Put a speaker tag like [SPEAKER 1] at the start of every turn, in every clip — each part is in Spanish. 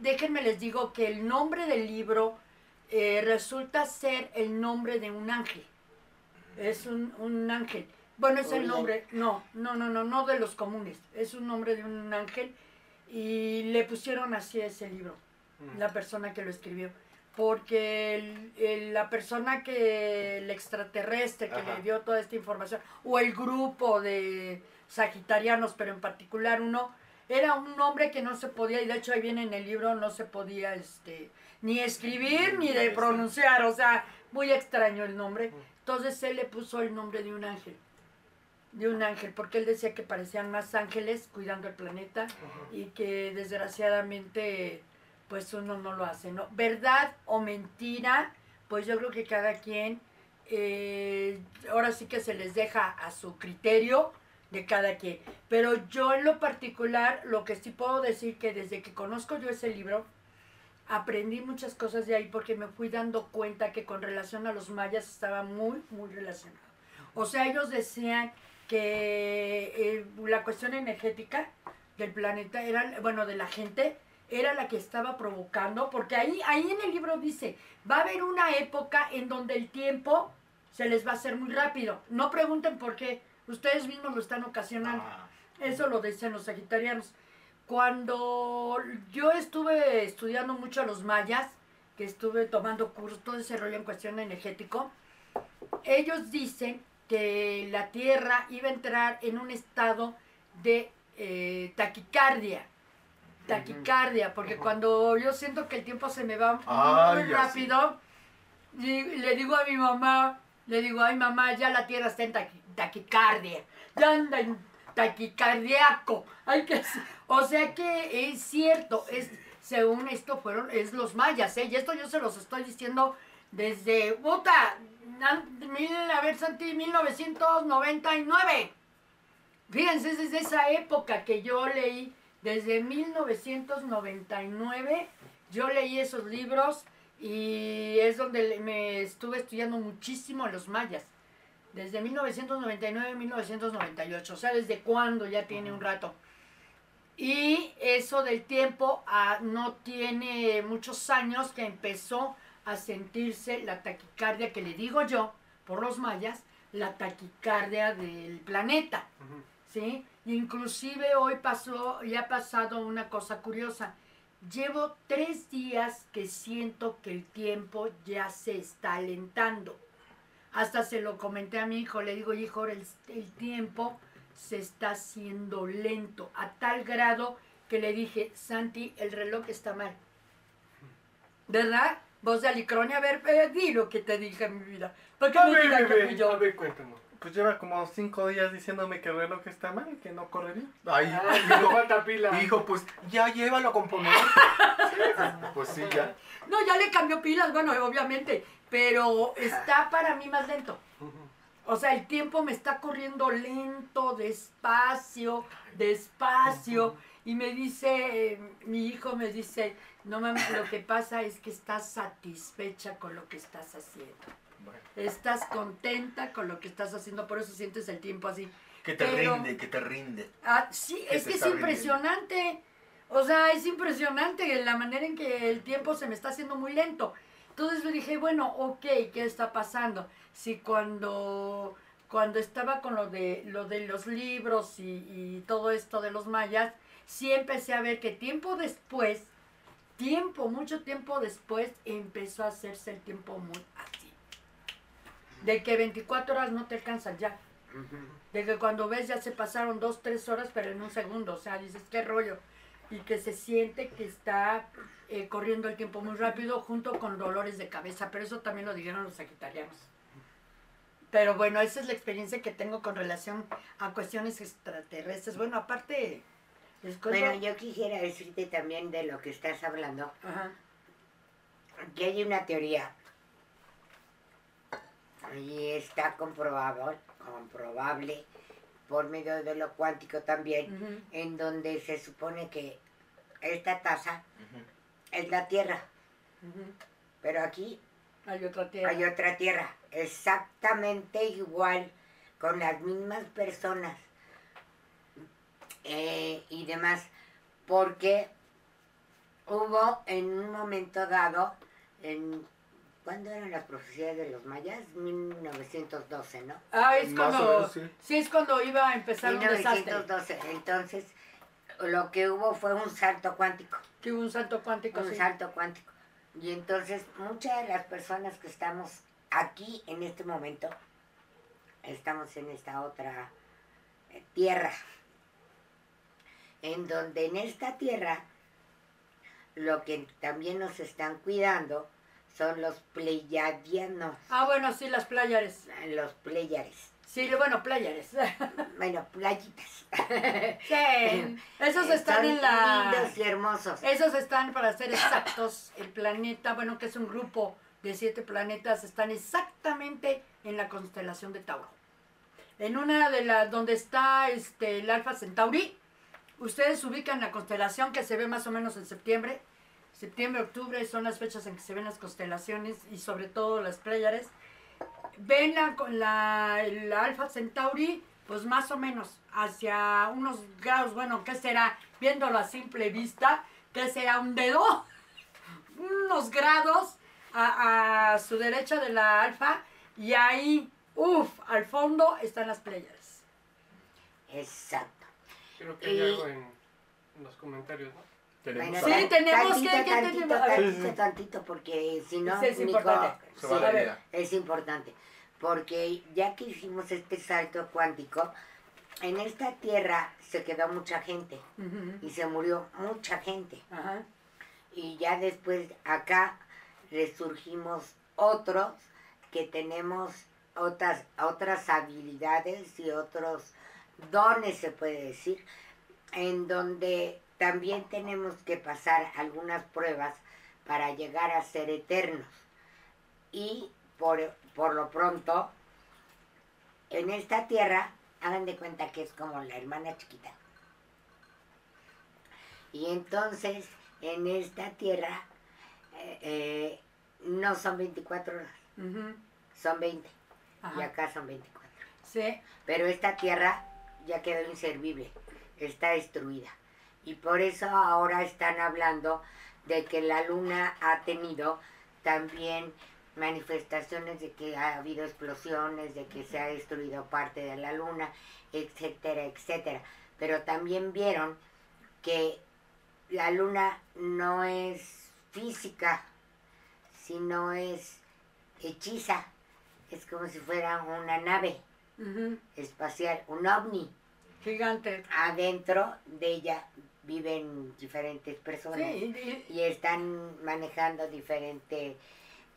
[SPEAKER 1] Déjenme les digo que el nombre del libro eh, resulta ser el nombre de un ángel. Es un, un ángel. Bueno, es el nombre, no, no, no, no, no de los comunes. Es un nombre de un ángel y le pusieron así ese libro,
[SPEAKER 2] Mm.
[SPEAKER 1] la persona que lo escribió. Porque el- el- la persona que, el extraterrestre que
[SPEAKER 2] Ajá.
[SPEAKER 1] le dio toda esta información, o el grupo de sagitarianos, pero en particular uno, era un hombre que no se podía, y de hecho ahí viene en el libro, no se podía este, ni escribir ni de pronunciar, o sea, muy extraño el nombre. Entonces él le puso el nombre de un ángel, de un ángel, porque él decía que parecían más ángeles cuidando el planeta y que desgraciadamente pues uno no lo hace, ¿no? ¿Verdad o mentira? Pues yo creo que cada quien, eh, ahora sí que se les deja a su criterio de cada quien. Pero yo en lo particular, lo que sí puedo decir que desde que conozco yo ese libro, aprendí muchas cosas de ahí porque me fui dando cuenta que con relación a los mayas estaba muy, muy relacionado. O sea, ellos decían que eh, la cuestión energética del planeta era, bueno, de la gente, era la que estaba provocando, porque ahí, ahí en el libro dice, va a haber una época en donde el tiempo se les va a hacer muy rápido. No pregunten por qué, ustedes mismos lo están ocasionando.
[SPEAKER 2] Ah,
[SPEAKER 1] Eso lo dicen los sagitarianos. Cuando yo estuve estudiando mucho a los mayas, que estuve tomando cursos, todo ese rollo en cuestión energético, ellos dicen que la Tierra iba a entrar en un estado de eh, taquicardia. Taquicardia, porque cuando yo siento que el tiempo se me va muy rápido, y le digo a mi mamá, le digo, ay mamá, ya la Tierra está en taqui- taquicardia, ya anda taquicardiaco. Hay que, o sea que es cierto, es según esto fueron, es los mayas, ¿eh? Y esto yo se los estoy diciendo desde, puta, a ver, Santi, 1999. Fíjense, es desde esa época que yo leí, desde 1999, yo leí esos libros y es donde me estuve estudiando muchísimo los mayas. Desde 1999 1998, o sea, desde cuándo ya tiene un rato. Y eso del tiempo ah, no tiene muchos años que empezó a sentirse la taquicardia que le digo yo, por los mayas, la taquicardia del planeta.
[SPEAKER 2] ujú.
[SPEAKER 1] ¿sí? Inclusive hoy pasó, y ha pasado una cosa curiosa. Llevo tres días que siento que el tiempo ya se está alentando. Hasta se lo comenté a mi hijo, le digo, hijo, el, el tiempo se está haciendo lento, a tal grado que le dije, Santi, el reloj está mal. ¿Verdad? Voz de Alicronia, a ver, eh, di lo que te dije, mi vida. ¿Por qué
[SPEAKER 2] A
[SPEAKER 1] me
[SPEAKER 2] ver,
[SPEAKER 1] digas que fui yo?
[SPEAKER 2] a ver, cuéntanos.
[SPEAKER 3] Pues lleva como cinco días diciéndome que el reloj está mal, que no correría.
[SPEAKER 2] Ay,
[SPEAKER 4] Ay, me
[SPEAKER 2] hijo,
[SPEAKER 4] falta pila.
[SPEAKER 2] hijo, pues ya llévalo a componer. pues sí, ya.
[SPEAKER 1] No, ya le cambió pilas, bueno, obviamente, pero está para mí más lento. O sea, el tiempo me está corriendo lento, despacio, despacio. Y me dice, eh, mi hijo me dice, no mames, lo que pasa es que estás satisfecha con lo que estás haciendo.
[SPEAKER 2] Bueno,
[SPEAKER 1] Estás contenta con lo que estás haciendo, por eso sientes el tiempo así.
[SPEAKER 2] que te
[SPEAKER 1] Pero-
[SPEAKER 2] rinde, que te rinde.
[SPEAKER 1] Ah, sí,
[SPEAKER 2] Que
[SPEAKER 1] es que es
[SPEAKER 2] rindiendo.
[SPEAKER 1] impresionante. O sea, es impresionante la manera en que el tiempo se me está haciendo muy lento. Entonces yo dije, bueno, ok, ¿qué está pasando? Si cuando, cuando estaba con lo de, lo de los libros y, y todo esto de los mayas, sí empecé a ver que tiempo después, tiempo, mucho tiempo después, empezó a hacerse el tiempo muy. De que 24 horas no te alcanzan ya. De que cuando ves ya se pasaron dos, tres horas, pero en un segundo. O sea, dices, qué rollo. Y que se siente que está eh, corriendo el tiempo muy rápido junto con dolores de cabeza. Pero eso también lo dijeron los sagitarianos. Pero bueno, esa es la experiencia que tengo con relación a cuestiones extraterrestres. Bueno, aparte...
[SPEAKER 5] Bueno, yo quisiera decirte también de lo que estás hablando,
[SPEAKER 1] Ajá.
[SPEAKER 5] que hay una teoría y está comprobado, comprobable por medio de lo cuántico también, en donde se supone que esta taza es la Tierra, pero aquí
[SPEAKER 1] Hay otra tierra.
[SPEAKER 5] hay otra Tierra, exactamente igual, con las mismas personas, eh, y demás, porque hubo en un momento dado, en, ¿cuándo eran las profecías de los mayas? 1912, ¿no?
[SPEAKER 1] Ah, es
[SPEAKER 3] Más
[SPEAKER 1] cuando.
[SPEAKER 3] menos, sí.
[SPEAKER 1] Sí, es cuando iba a empezar un desastre.
[SPEAKER 5] 1912. Entonces, lo que hubo fue un salto cuántico.
[SPEAKER 1] Que hubo un salto cuántico.
[SPEAKER 5] un
[SPEAKER 1] sí.
[SPEAKER 5] salto cuántico. Y entonces muchas de las personas que estamos aquí en este momento, estamos en esta otra eh, tierra, en donde en esta tierra lo que también nos están cuidando son los pleiadianos,
[SPEAKER 1] Ah, bueno, sí, las playares.
[SPEAKER 5] los pleiares.
[SPEAKER 1] Sí, bueno, playares.
[SPEAKER 5] Bueno, playitas.
[SPEAKER 1] sí. Esos están
[SPEAKER 5] Son
[SPEAKER 1] en la.
[SPEAKER 5] lindos y hermosos.
[SPEAKER 1] Esos están, para ser exactos, el planeta, bueno, que es un grupo de siete planetas, están exactamente en la constelación de Tauro. En una de las, donde está este, el Alfa Centauri, ustedes ubican la constelación que se ve más o menos en septiembre. Septiembre, octubre son las fechas en que se ven las constelaciones y sobre todo las Pléyades. Ven la, con la, el Alfa Centauri, pues más o menos hacia unos grados, bueno, ¿qué será? Viéndolo a simple vista, ¿qué será? Un dedo, unos grados a, a su derecha de la Alfa y ahí, uff, al fondo están las Pléyades.
[SPEAKER 5] Exacto.
[SPEAKER 4] Creo que hay
[SPEAKER 5] Y-
[SPEAKER 4] algo en los comentarios, ¿no?
[SPEAKER 3] Tenemos
[SPEAKER 5] Bueno,
[SPEAKER 1] Sí, tenemos
[SPEAKER 5] tantito,
[SPEAKER 1] que- que
[SPEAKER 5] tantito,
[SPEAKER 1] tenemos-
[SPEAKER 5] tantito, porque si no,
[SPEAKER 1] Sí, es
[SPEAKER 5] Nico,
[SPEAKER 1] importante. Sí,
[SPEAKER 5] es importante. Porque ya que hicimos este salto cuántico, en esta tierra se quedó mucha gente y se murió mucha gente. Y ya después acá resurgimos otros que tenemos otras, otras habilidades y otros dones, se puede decir, en donde también tenemos que pasar algunas pruebas para llegar a ser eternos. Y por, por lo pronto, en esta tierra, hagan de cuenta que es como la hermana chiquita. Y entonces, en esta tierra, eh, eh, no son 24 horas, son 20. Y acá son 24.
[SPEAKER 1] Sí,
[SPEAKER 5] Pero esta tierra ya quedó inservible, está destruida. Y por eso ahora están hablando de que la luna ha tenido también manifestaciones de que ha habido explosiones, de que se ha destruido parte de la luna, etcétera, etcétera. Pero también vieron que la luna no es física, sino es hechiza. Es como si fuera una nave espacial, un ovni.
[SPEAKER 1] gigante.
[SPEAKER 5] Adentro de ella viven diferentes personas
[SPEAKER 1] Sí, y-
[SPEAKER 5] y están manejando diferente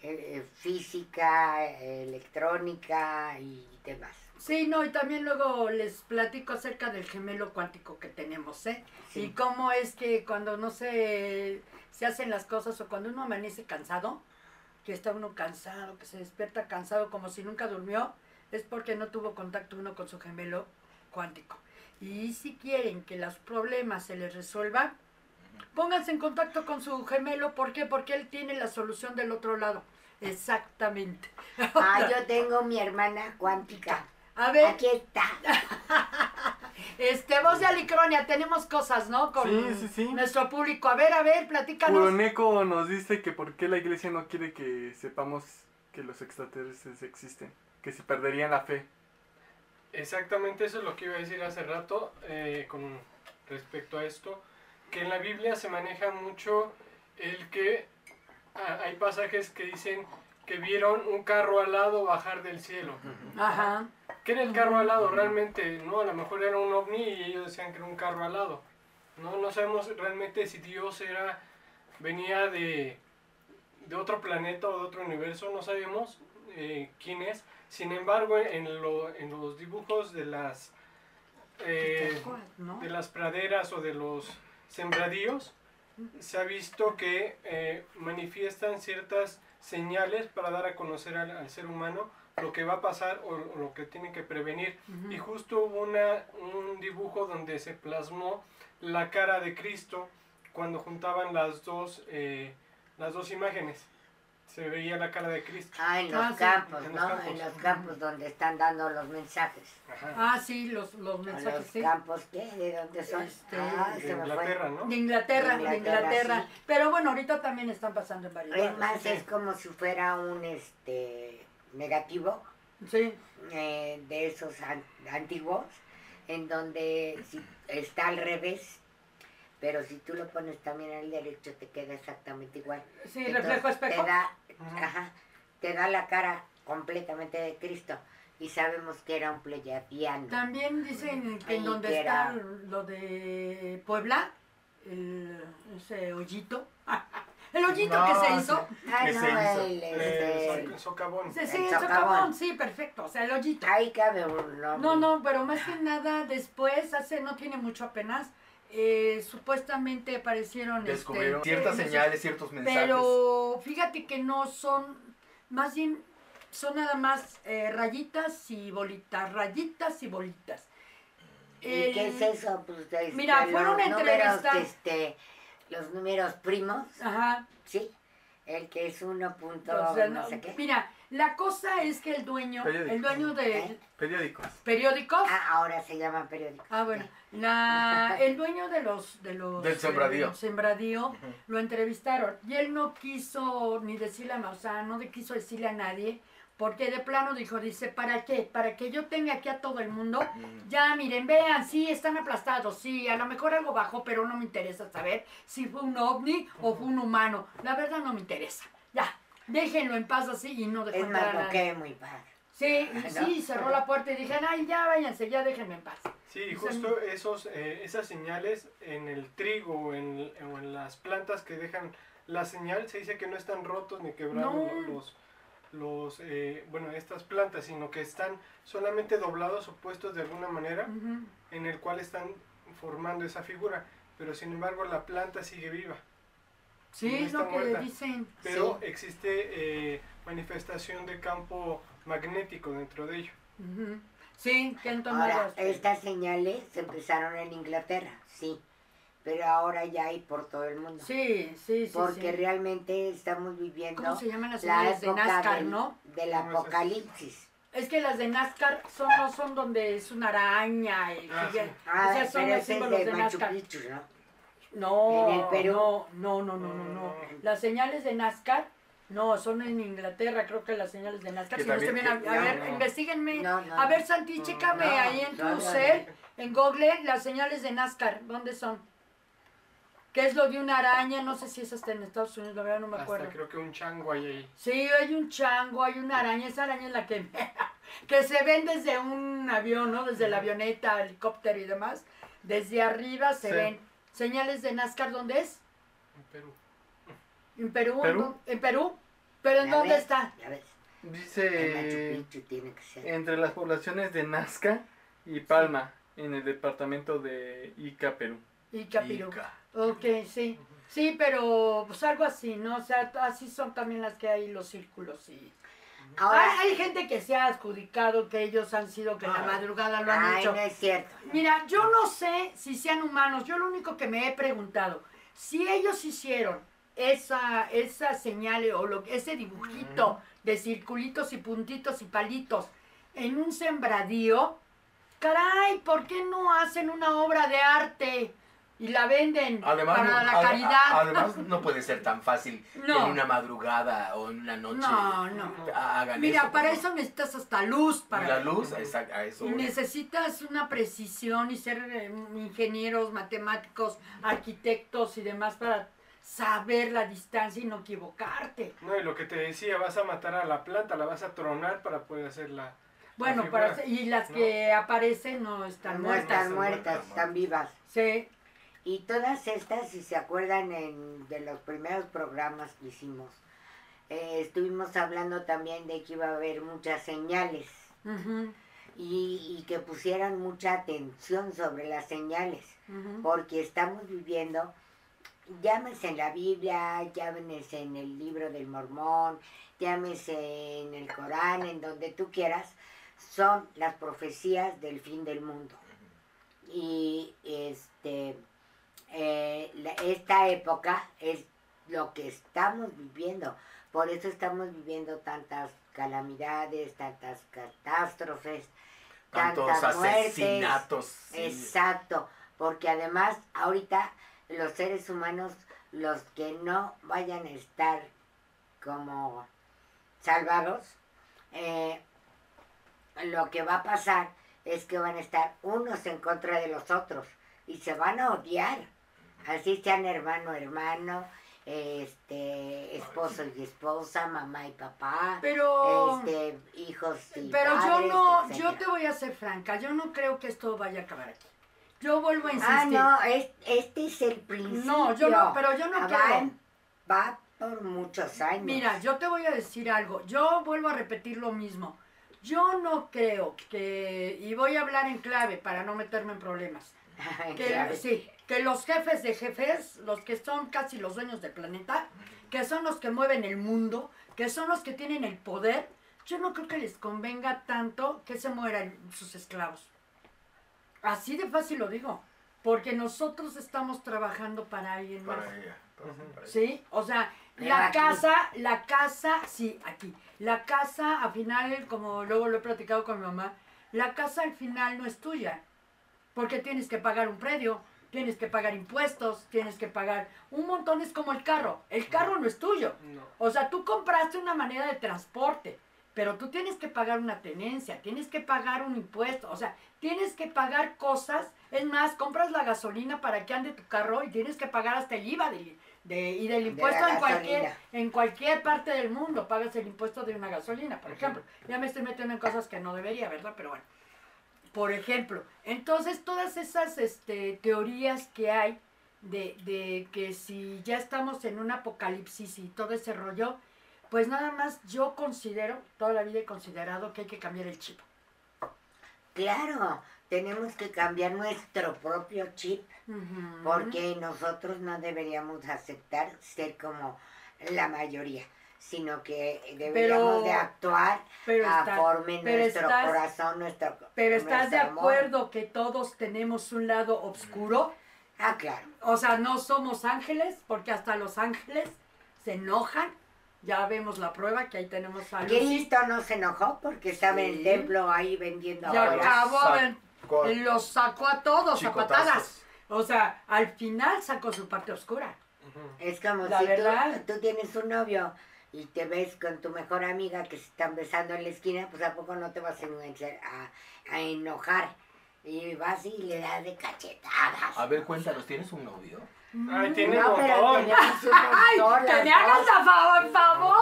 [SPEAKER 5] eh, eh, física, eh, electrónica y demás.
[SPEAKER 1] Sí, no, y también luego les platico acerca del gemelo cuántico que tenemos, ¿eh?
[SPEAKER 5] Sí.
[SPEAKER 1] Y cómo es que cuando no se, se hacen las cosas o cuando uno amanece cansado, que está uno cansado, que se despierta cansado como si nunca durmió, es porque no tuvo contacto uno con su gemelo cuántico. Y si quieren que los problemas se les resuelvan, pónganse en contacto con su gemelo. ¿Por qué? Porque él tiene la solución del otro lado. Exactamente.
[SPEAKER 5] Ah, yo tengo mi hermana cuántica.
[SPEAKER 1] A ver,
[SPEAKER 5] Aquí está.
[SPEAKER 1] Este, voz de Alicronia, tenemos cosas, ¿no? Con
[SPEAKER 3] Sí, sí, sí.
[SPEAKER 1] nuestro público. A ver, a ver, platícanos.
[SPEAKER 3] Puroneco nos dice que por qué la iglesia no quiere que sepamos que los extraterrestres existen, que si perderían la fe.
[SPEAKER 4] Exactamente eso es lo que iba a decir hace rato eh, con respecto a esto, que en la Biblia se maneja mucho el que ah, hay pasajes que dicen que vieron un carro alado bajar del cielo.
[SPEAKER 1] Ajá.
[SPEAKER 4] ¿Qué era el carro alado? Realmente, no, a lo mejor era un ovni y ellos decían que era un carro alado. No, no sabemos realmente si Dios era, venía de, de otro planeta o de otro universo, no sabemos eh, quién es. Sin embargo, en, lo- en los dibujos de las, eh, de las praderas o de los sembradíos, se ha visto que eh, manifiestan ciertas señales para dar a conocer al, al ser humano lo que va a pasar o, o lo que tiene que prevenir. Y justo hubo una, un dibujo donde se plasmó la cara de Cristo cuando juntaban las dos, eh, las dos imágenes. Se veía la cara de Cristo.
[SPEAKER 5] Ah, en los
[SPEAKER 1] Ah, sí.
[SPEAKER 5] campos,
[SPEAKER 4] En los
[SPEAKER 5] ¿no?
[SPEAKER 4] campos.
[SPEAKER 5] En los campos donde están dando los mensajes.
[SPEAKER 4] Ajá.
[SPEAKER 1] Ah, sí, los, los
[SPEAKER 5] ¿A
[SPEAKER 1] mensajes,
[SPEAKER 5] los
[SPEAKER 1] sí.
[SPEAKER 5] campos qué? ¿De dónde son?
[SPEAKER 1] Este,
[SPEAKER 5] ah,
[SPEAKER 4] de Inglaterra. ¿no?
[SPEAKER 1] De Inglaterra,
[SPEAKER 5] De
[SPEAKER 1] de
[SPEAKER 5] Inglaterra,
[SPEAKER 1] Inglaterra.
[SPEAKER 5] sí.
[SPEAKER 1] Pero bueno, ahorita también están pasando en varios
[SPEAKER 5] Es más,
[SPEAKER 1] sí.
[SPEAKER 5] es como si fuera un este negativo
[SPEAKER 1] Sí,
[SPEAKER 5] eh, de esos an- antiguos, en donde si está al revés, pero si tú lo pones también al derecho te queda exactamente igual.
[SPEAKER 1] sí,
[SPEAKER 5] Entonces,
[SPEAKER 1] reflejo espejo.
[SPEAKER 5] Te da, ajá, te da la cara completamente de Cristo y sabemos que era un pleyadiano.
[SPEAKER 1] También dicen que en donde
[SPEAKER 5] que
[SPEAKER 1] está
[SPEAKER 5] era-
[SPEAKER 1] lo de Puebla, el, ese hoyito, el hoyito
[SPEAKER 2] No,
[SPEAKER 1] que se hizo.
[SPEAKER 5] Ah,
[SPEAKER 3] que
[SPEAKER 5] no,
[SPEAKER 3] se hizo.
[SPEAKER 5] el,
[SPEAKER 4] Eh,
[SPEAKER 5] este,
[SPEAKER 4] so- socavón.
[SPEAKER 1] Sí, sí,
[SPEAKER 5] El
[SPEAKER 1] el
[SPEAKER 5] socavón.
[SPEAKER 1] socavón, sí, perfecto, o sea, el hoyito.
[SPEAKER 5] ahí cabe un nombre.
[SPEAKER 1] No, no, pero más que nada después, hace no tiene mucho apenas, eh, supuestamente aparecieron...
[SPEAKER 2] Descubrieron
[SPEAKER 1] este,
[SPEAKER 2] ciertas
[SPEAKER 1] eh,
[SPEAKER 2] señales, ciertos mensajes.
[SPEAKER 1] Pero fíjate que no son, más bien son nada más eh, rayitas y bolitas, rayitas y bolitas.
[SPEAKER 5] ¿Y qué es eso? Pues, este,
[SPEAKER 1] Mira, fueron
[SPEAKER 5] los
[SPEAKER 1] a
[SPEAKER 5] números,
[SPEAKER 1] entrevistar-
[SPEAKER 5] este, los números primos,
[SPEAKER 1] Ajá.
[SPEAKER 5] ¿sí? El que es uno punto
[SPEAKER 1] o sea,
[SPEAKER 5] no
[SPEAKER 1] no-
[SPEAKER 5] sé qué.
[SPEAKER 1] Mira, la cosa es que el dueño,
[SPEAKER 3] Periódico.
[SPEAKER 1] el dueño de
[SPEAKER 5] ¿Eh?
[SPEAKER 3] Periódicos.
[SPEAKER 1] periódicos,
[SPEAKER 5] Ah, ahora se llaman periódicos.
[SPEAKER 1] ah bueno, la, el dueño de los de los
[SPEAKER 2] Del sembradío.
[SPEAKER 1] del sembradío, lo entrevistaron y él no quiso ni decirle a o sea, no quiso decirle a nadie porque de plano dijo, dice, ¿para qué? Para que yo tenga aquí a todo el mundo.
[SPEAKER 2] Mm.
[SPEAKER 1] Ya, miren, vean, sí, están aplastados, sí, a lo mejor algo bajó, pero no me interesa saber si fue un ovni o fue un humano. La verdad no me interesa. Ya, déjenlo en paz así y no dejó
[SPEAKER 5] Es más,
[SPEAKER 1] nadie.
[SPEAKER 5] que muy padre.
[SPEAKER 1] Sí,
[SPEAKER 5] ¿no?
[SPEAKER 1] sí, cerró la puerta y dije, ay, ya váyanse, ya déjenme en paz.
[SPEAKER 4] Sí, y justo esos, eh, esas señales en el trigo o en, o en las plantas que dejan la señal, se dice que no están rotos ni quebrados
[SPEAKER 1] No.
[SPEAKER 4] los, los eh, bueno, estas plantas, sino que están solamente doblados o puestos de alguna manera en el cual están formando esa figura. Pero sin embargo la planta sigue viva.
[SPEAKER 1] Sí,
[SPEAKER 4] No
[SPEAKER 1] es lo que
[SPEAKER 4] muerta.
[SPEAKER 1] dicen.
[SPEAKER 4] Pero
[SPEAKER 5] Sí.
[SPEAKER 4] existe eh, manifestación de campo magnético dentro de ello.
[SPEAKER 1] Ujú. Sí, que han tomado.
[SPEAKER 5] Ahora, estas señales empezaron en Inglaterra, sí, pero ahora ya hay por todo el mundo.
[SPEAKER 1] Sí, sí, sí.
[SPEAKER 5] porque
[SPEAKER 1] sí.
[SPEAKER 5] realmente estamos viviendo
[SPEAKER 1] ¿Cómo se llaman las
[SPEAKER 5] la
[SPEAKER 1] señales de NASCAR,
[SPEAKER 5] del,
[SPEAKER 1] no?
[SPEAKER 5] del apocalipsis.
[SPEAKER 1] Es que las de NASCAR son, no son donde es una araña y
[SPEAKER 4] Ah, sí.
[SPEAKER 5] Ah,
[SPEAKER 1] o sea, son
[SPEAKER 5] pero
[SPEAKER 1] los símbolos
[SPEAKER 5] de
[SPEAKER 1] NASCAR.
[SPEAKER 5] Picchu, ¿no?
[SPEAKER 1] No,
[SPEAKER 5] ¿En el Perú?
[SPEAKER 1] no, no, no, no, no, no. Las señales de NASCAR, no, son en Inglaterra, creo que las señales de NASCAR.
[SPEAKER 2] Que
[SPEAKER 1] Si no bien, a, a
[SPEAKER 5] no,
[SPEAKER 1] ver,
[SPEAKER 5] no.
[SPEAKER 1] investiguenme.
[SPEAKER 5] No, no,
[SPEAKER 1] a ver, Santi, chécame
[SPEAKER 5] no,
[SPEAKER 1] ahí en tu
[SPEAKER 5] no, no,
[SPEAKER 1] cel, en Google, las señales de NASCAR, ¿dónde son? ¿Qué es lo de una araña? No sé si es hasta en Estados Unidos, la verdad no me acuerdo.
[SPEAKER 4] Hasta creo que un chango hay ahí.
[SPEAKER 1] Sí, hay un chango, hay una araña, esa araña es la que, que se ven desde un avión, ¿no? Desde la avioneta, helicóptero y demás. Desde arriba se
[SPEAKER 3] Sí.
[SPEAKER 1] ven señales de NASCAR, ¿dónde es?
[SPEAKER 4] En Perú.
[SPEAKER 1] ¿En Perú? ¿En
[SPEAKER 3] ¿Perú?
[SPEAKER 1] ¿En? ¿Pero en
[SPEAKER 5] ¿Ya
[SPEAKER 1] dónde
[SPEAKER 5] ves?
[SPEAKER 1] está?
[SPEAKER 5] Ya ves, en
[SPEAKER 3] Dice
[SPEAKER 5] Machu Picchu tiene que ser.
[SPEAKER 3] entre las poblaciones de Nazca y Palma, en el departamento de Ica, Perú.
[SPEAKER 1] Ica, Perú.
[SPEAKER 2] Ica.
[SPEAKER 1] Ok, sí. Sí, pero pues algo así, ¿no? O sea, así son también las que hay los círculos y...
[SPEAKER 5] Ahora,
[SPEAKER 1] hay, hay gente que se ha adjudicado que ellos han sido que en la madrugada lo han
[SPEAKER 5] ay,
[SPEAKER 1] hecho.
[SPEAKER 5] no es cierto.
[SPEAKER 1] Mira, yo no sé si sean humanos, yo lo único que me he preguntado, si ellos hicieron esa, esa señal o lo, ese dibujito de circulitos y puntitos y palitos en un sembradío, caray, ¿por qué no hacen una obra de arte y la venden
[SPEAKER 2] Además,
[SPEAKER 1] para
[SPEAKER 2] no,
[SPEAKER 1] la caridad?
[SPEAKER 2] además, no puede ser tan fácil
[SPEAKER 1] No.
[SPEAKER 2] en una madrugada o en una noche.
[SPEAKER 1] No, no.
[SPEAKER 2] Hagan
[SPEAKER 1] Mira,
[SPEAKER 2] eso,
[SPEAKER 1] para eso necesitas hasta luz. Para
[SPEAKER 2] la luz, exacto, a eso.
[SPEAKER 1] Necesitas una precisión y ser eh, ingenieros, matemáticos, arquitectos y demás para saber la distancia y no equivocarte.
[SPEAKER 4] No, y lo que te decía, vas a matar a la planta, la vas a tronar para poder hacer la...
[SPEAKER 1] Bueno, para y las
[SPEAKER 4] ¿no?
[SPEAKER 1] que aparecen no están
[SPEAKER 5] No
[SPEAKER 1] muertas.
[SPEAKER 5] están muertas,
[SPEAKER 2] muertas.
[SPEAKER 5] están vivas.
[SPEAKER 1] Sí,
[SPEAKER 5] Y todas estas, si se acuerdan en, de los primeros programas que hicimos, eh, estuvimos hablando también de que iba a haber muchas señales.
[SPEAKER 1] Ujú,
[SPEAKER 5] y, y que pusieran mucha atención sobre las señales, porque estamos viviendo, llámese en la Biblia, llámese en el libro del Mormón, llámese en el Corán, en donde tú quieras, son las profecías del fin del mundo. Y este eh, la- esta época es lo que estamos viviendo, Por eso estamos viviendo tantas calamidades, tantas catástrofes,
[SPEAKER 2] Tantos
[SPEAKER 5] tantas muertes.
[SPEAKER 2] asesinatos. sí.
[SPEAKER 5] Exacto, porque además ahorita los seres humanos, los que no vayan a estar como salvados, eh, lo que va a pasar es que van a estar unos en contra de los otros y se van a odiar. Así sean hermano, hermano, este, esposo y esposa, mamá y papá,
[SPEAKER 1] Pero,
[SPEAKER 5] este, hijos y
[SPEAKER 1] pero yo no, yo te voy a ser franca, yo no creo que esto vaya a acabar aquí. Yo vuelvo a insistir.
[SPEAKER 5] Ah, no, es- este es el principio.
[SPEAKER 1] No, yo no, pero yo no
[SPEAKER 5] Ah,
[SPEAKER 1] creo.
[SPEAKER 5] va, va por muchos años.
[SPEAKER 1] Mira, yo te voy a decir algo. Yo vuelvo a repetir lo mismo. Yo no creo que, y voy a hablar en clave para no meterme en problemas, que, sí, que los jefes de jefes, los que son casi los dueños del planeta, que son los que mueven el mundo, que son los que tienen el poder, yo no creo que les convenga tanto que se mueran sus esclavos. Así de fácil lo digo, porque nosotros estamos trabajando para alguien más.
[SPEAKER 2] Para ella. para- para ella.
[SPEAKER 1] ¿Sí? O sea, la
[SPEAKER 5] aquí.
[SPEAKER 1] casa, la casa, sí, aquí. La casa, al final, como luego lo he platicado con mi mamá, la casa al final no es tuya. Porque tienes que pagar un predio, tienes que pagar impuestos, tienes que pagar un montón. Es como el carro. El carro no es tuyo.
[SPEAKER 4] No.
[SPEAKER 1] O sea, tú compraste una manera de transporte, pero tú tienes que pagar una tenencia, tienes que pagar un impuesto, o sea, tienes que pagar cosas. Es más, compras la gasolina para que ande tu carro y tienes que pagar hasta el IVA del- de- y del
[SPEAKER 5] De
[SPEAKER 1] impuesto
[SPEAKER 5] la
[SPEAKER 1] en cualquier, en cualquier parte del mundo. Pagas el impuesto de una gasolina, por ejemplo. Ya me estoy metiendo en cosas que no debería, ¿verdad? Pero bueno. Por ejemplo, entonces todas esas este, teorías que hay de, de que si ya estamos en un apocalipsis y todo ese rollo, pues nada más yo considero, toda la vida he considerado que hay que cambiar el chip.
[SPEAKER 5] Claro, tenemos que cambiar nuestro propio chip porque nosotros no deberíamos aceptar ser como la mayoría, sino que deberíamos
[SPEAKER 1] Pero-
[SPEAKER 5] de actuar
[SPEAKER 1] pero,
[SPEAKER 5] a
[SPEAKER 1] está-
[SPEAKER 5] forme
[SPEAKER 1] pero
[SPEAKER 5] nuestro
[SPEAKER 1] estás-
[SPEAKER 5] corazón, nuestro
[SPEAKER 1] pero estás de
[SPEAKER 5] amor.
[SPEAKER 1] acuerdo que todos tenemos un lado oscuro.
[SPEAKER 5] Ah, claro.
[SPEAKER 1] O sea, no somos ángeles, porque hasta los ángeles se enojan. Ya vemos la prueba que ahí tenemos a Lucy.
[SPEAKER 5] Cristo no se enojó porque estaba en el templo ahí vendiendo
[SPEAKER 1] Y acabó los sacó a todos a patadas. O sea, al final sacó su parte oscura.
[SPEAKER 5] Es como
[SPEAKER 1] La
[SPEAKER 5] si
[SPEAKER 1] verdad.
[SPEAKER 5] tú, tú tienes un novio y te ves con tu mejor amiga que se están besando en la esquina, pues a poco no te vas a, enojar- a, a enojar. Y vas y le das de cachetadas.
[SPEAKER 2] A ver, cuéntanos, ¿tienes un novio?
[SPEAKER 4] Ay, tiene
[SPEAKER 5] no,
[SPEAKER 4] un
[SPEAKER 5] pero
[SPEAKER 4] montón.
[SPEAKER 5] tenemos un
[SPEAKER 1] ¡Ay! ¡Que me hagas a favor, favor!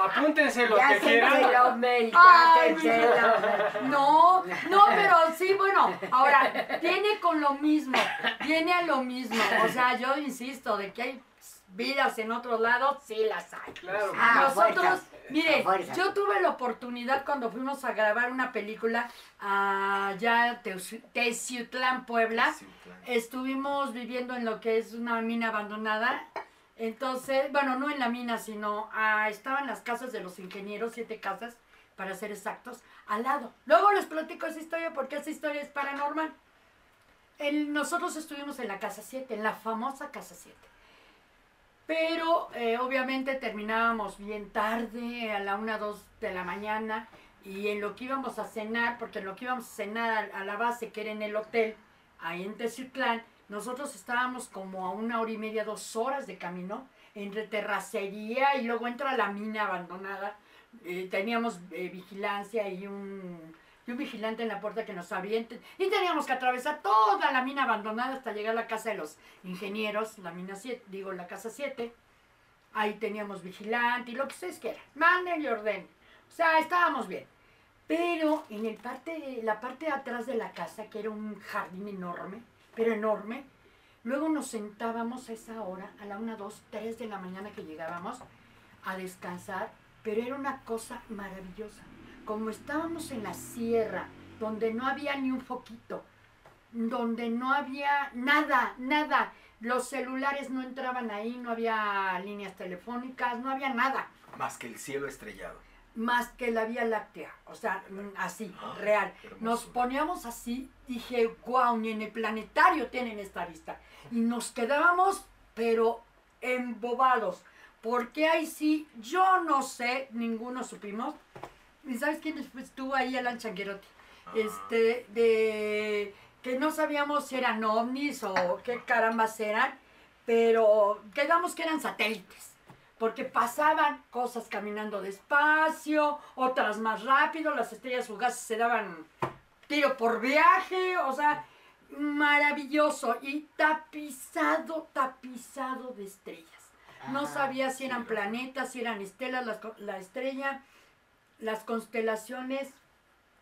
[SPEAKER 4] Apúntense lo
[SPEAKER 5] Ya
[SPEAKER 4] que quieran.
[SPEAKER 5] ya
[SPEAKER 1] Ay. No, no, pero sí, bueno, ahora, viene con lo mismo, viene a lo mismo. O sea, yo insisto, de que hay vidas en otros lados, sí las hay.
[SPEAKER 4] Claro.
[SPEAKER 5] Ah,
[SPEAKER 1] Nosotros,
[SPEAKER 5] fuerzas,
[SPEAKER 1] mire,
[SPEAKER 5] fuerzas.
[SPEAKER 1] yo tuve la oportunidad cuando fuimos a grabar una película allá a Teciutlán, Puebla.
[SPEAKER 2] Claro.
[SPEAKER 1] Estuvimos viviendo en lo que es una mina abandonada. Entonces, bueno, no en la mina, sino ah, estaban las casas de los ingenieros, siete casas, para ser exactos, al lado. Luego les platico esa historia porque esa historia es paranormal. El- nosotros estuvimos en la casa 7, en la famosa casa 7. Pero eh, obviamente terminábamos bien tarde, a la 1, 2 de la mañana, y en lo que íbamos a cenar, porque en lo que íbamos a cenar a, a la base, que era en el hotel, ahí en Teciutlán, nosotros estábamos como a una hora y media, dos horas de camino, entre terracería y luego entra la mina abandonada. Eh, teníamos eh, vigilancia y un, y un vigilante en la puerta que nos abriente. Y teníamos que atravesar toda la mina abandonada hasta llegar a la casa de los ingenieros, la mina 7, digo la casa 7. Ahí teníamos vigilante y lo que ustedes quieran. Manden y ordenen. O sea, estábamos bien. Pero en el parte, la parte de atrás de la casa, que era un jardín enorme, pero enorme, luego nos sentábamos a esa hora, a la 1, 2, 3 de la mañana que llegábamos, a descansar, pero era una cosa maravillosa. Como estábamos en la sierra, donde no había ni un foquito, donde no había nada, nada, los celulares no entraban ahí, no había líneas telefónicas, no había nada
[SPEAKER 2] Más que el cielo estrellado.
[SPEAKER 1] más que la Vía Láctea, o sea, así,
[SPEAKER 2] Ah,
[SPEAKER 1] real. Nos poníamos así, dije, wow, ni en el planetario tienen esta vista. Y nos quedábamos, pero embobados, Porque ahí sí, yo no sé, ninguno supimos. ¿Y sabes quién estuvo ahí? Alan Changuerotti.
[SPEAKER 6] Ah.
[SPEAKER 1] Este, de que no sabíamos si eran ovnis o qué carambas eran, pero quedamos que eran satélites. Porque pasaban cosas caminando despacio, otras más rápido, las estrellas fugaces se daban tiro por viaje, o sea, maravilloso y tapizado, tapizado de estrellas. No
[SPEAKER 5] Ah,
[SPEAKER 1] sabía si eran planetas, si eran estelas, las co- la, estrella, las constelaciones,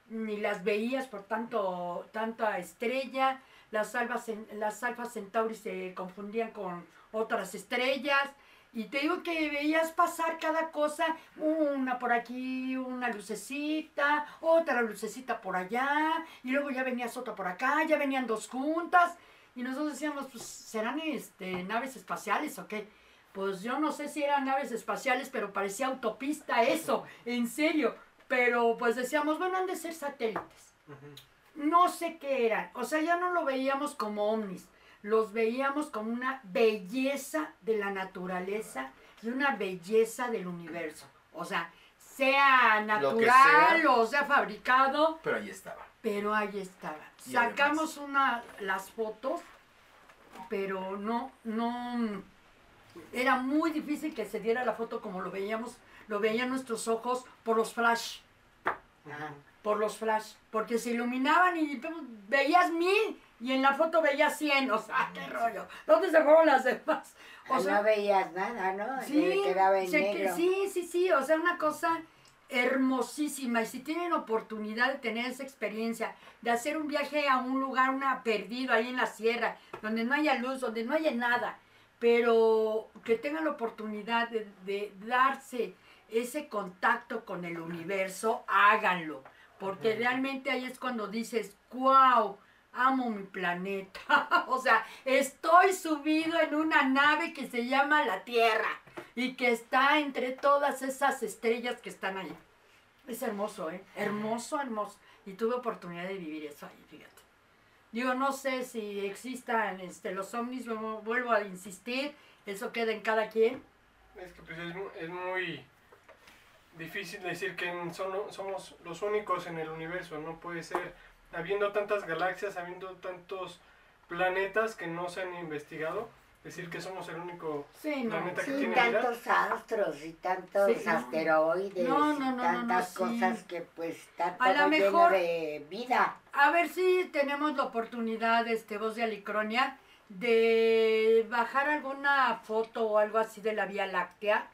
[SPEAKER 1] ni las veías por tanto, tanta estrella. Las alfas, las alfas centauri se confundían con otras estrellas. Y te digo que veías pasar cada cosa, una por aquí, una lucecita, otra lucecita por allá, y luego ya venías otra por acá, ya venían dos juntas, y nosotros decíamos, pues, ¿serán este, naves espaciales o qué? Pues yo no sé si eran naves espaciales, pero parecía autopista eso, en serio. Pero pues decíamos, bueno, han de ser satélites. No sé qué eran. O sea, ya no lo veíamos como ovnis. Los veíamos como una belleza de la naturaleza y una belleza del universo. O sea, sea natural
[SPEAKER 6] sea.
[SPEAKER 1] o sea fabricado,
[SPEAKER 6] Pero ahí estaba.
[SPEAKER 1] pero ahí estaba.
[SPEAKER 6] Y
[SPEAKER 1] Sacamos una, las fotos, pero no, no, era muy difícil que se diera la foto como lo veíamos, lo veían nuestros ojos por los flash, por los flash, porque se iluminaban y veías mil y en la foto veías cien, o sea, qué rollo. ¿Dónde se fueron las demás? O sea,
[SPEAKER 5] no veías nada, ¿no?
[SPEAKER 1] Sí,
[SPEAKER 5] quedaba en negro.
[SPEAKER 1] sí, sí, sí, o sea, una cosa hermosísima. Y si tienen oportunidad de tener esa experiencia, de hacer un viaje a un lugar, una perdido ahí en la sierra, donde no haya luz, donde no haya nada, pero que tengan la oportunidad de, de darse ese contacto con el universo, háganlo. Porque realmente ahí es cuando dices, wow, amo mi planeta. o sea, estoy subido en una nave que se llama la Tierra y que está entre todas esas estrellas que están ahí. Es hermoso, ¿eh? Hermoso, hermoso. Y tuve oportunidad de vivir eso ahí, fíjate. Digo, no sé si existan este, los ovnis, vuelvo a insistir, eso queda en cada quien.
[SPEAKER 4] Es que pues es muy difícil decir que son- somos los únicos en el universo, no puede ser. Habiendo tantas galaxias, habiendo tantos planetas que no se han investigado, decir que somos el único
[SPEAKER 1] Sí, no.
[SPEAKER 4] planeta que
[SPEAKER 5] Sí,
[SPEAKER 4] tiene vida.
[SPEAKER 5] tantos astros y tantos
[SPEAKER 1] Sí,
[SPEAKER 5] asteroides
[SPEAKER 1] No, no,
[SPEAKER 5] y
[SPEAKER 1] no, no,
[SPEAKER 5] tantas cosas que pues está
[SPEAKER 1] A la
[SPEAKER 5] lleno
[SPEAKER 1] mejor-
[SPEAKER 5] de vida.
[SPEAKER 1] A ver si tenemos la oportunidad, este, voz de Alicronia, de bajar alguna foto o algo así de la Vía Láctea.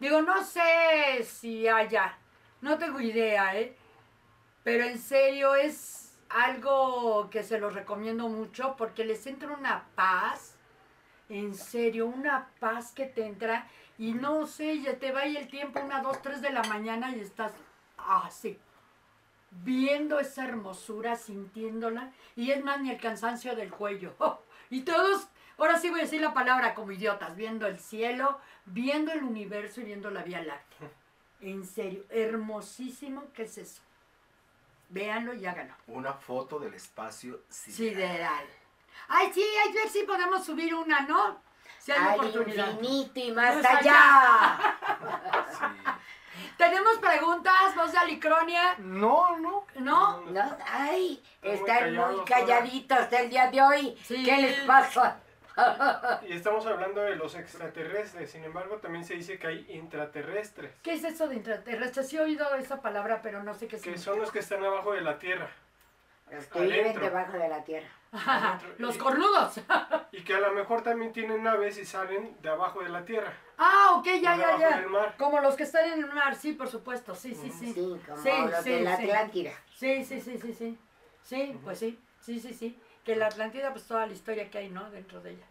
[SPEAKER 1] Digo, no sé si haya, no tengo idea, ¿eh? Pero en serio es algo que se los recomiendo mucho porque les entra una paz, en serio, una paz que te entra y no sé, ya te va ahí el tiempo, una, dos, tres de la mañana y estás así viendo esa hermosura, sintiéndola, y es más ni el cansancio del cuello. Y todos, ahora sí voy a decir la palabra como idiotas, viendo el cielo, viendo el universo y viendo la Vía Láctea. En serio, hermosísimo, ¿qué es eso? Véanlo y háganlo.
[SPEAKER 6] Una foto del espacio sideral.
[SPEAKER 1] Sideral. Ay, sí, hay que ver si podemos subir una, ¿no? Si hay
[SPEAKER 5] Al
[SPEAKER 1] oportunidad.
[SPEAKER 5] infinito y más allá.
[SPEAKER 6] Sí.
[SPEAKER 1] ¿Tenemos preguntas, voz de Alicronia?
[SPEAKER 6] No, no.
[SPEAKER 1] ¿No?
[SPEAKER 5] No, ay,
[SPEAKER 4] Están muy
[SPEAKER 5] calladitos el día de hoy.
[SPEAKER 1] Sí.
[SPEAKER 5] ¿Qué les pasa?
[SPEAKER 4] Y estamos hablando de los extraterrestres, sin embargo también se dice que hay intraterrestres,
[SPEAKER 1] ¿Qué es eso de intraterrestre? Sí he oído esa palabra, pero no sé qué
[SPEAKER 4] que
[SPEAKER 1] significa.
[SPEAKER 4] son los que están abajo de la Tierra
[SPEAKER 5] Los que viven debajo de la tierra.
[SPEAKER 1] Los cornudos.
[SPEAKER 4] y que a lo mejor también tienen naves y salen de abajo de la Tierra.
[SPEAKER 1] Ah, ok, ya, ya, ya. Como los que están en el mar, sí, por supuesto, sí, sí, sí.
[SPEAKER 5] Sí, como
[SPEAKER 1] Sí,
[SPEAKER 5] los
[SPEAKER 1] sí,
[SPEAKER 5] de la. Atlántida.
[SPEAKER 1] Sí, sí, sí, sí, sí. Sí, pues sí, sí, sí, sí. Que la Atlántida, pues toda la historia que hay, ¿no? Dentro de ella.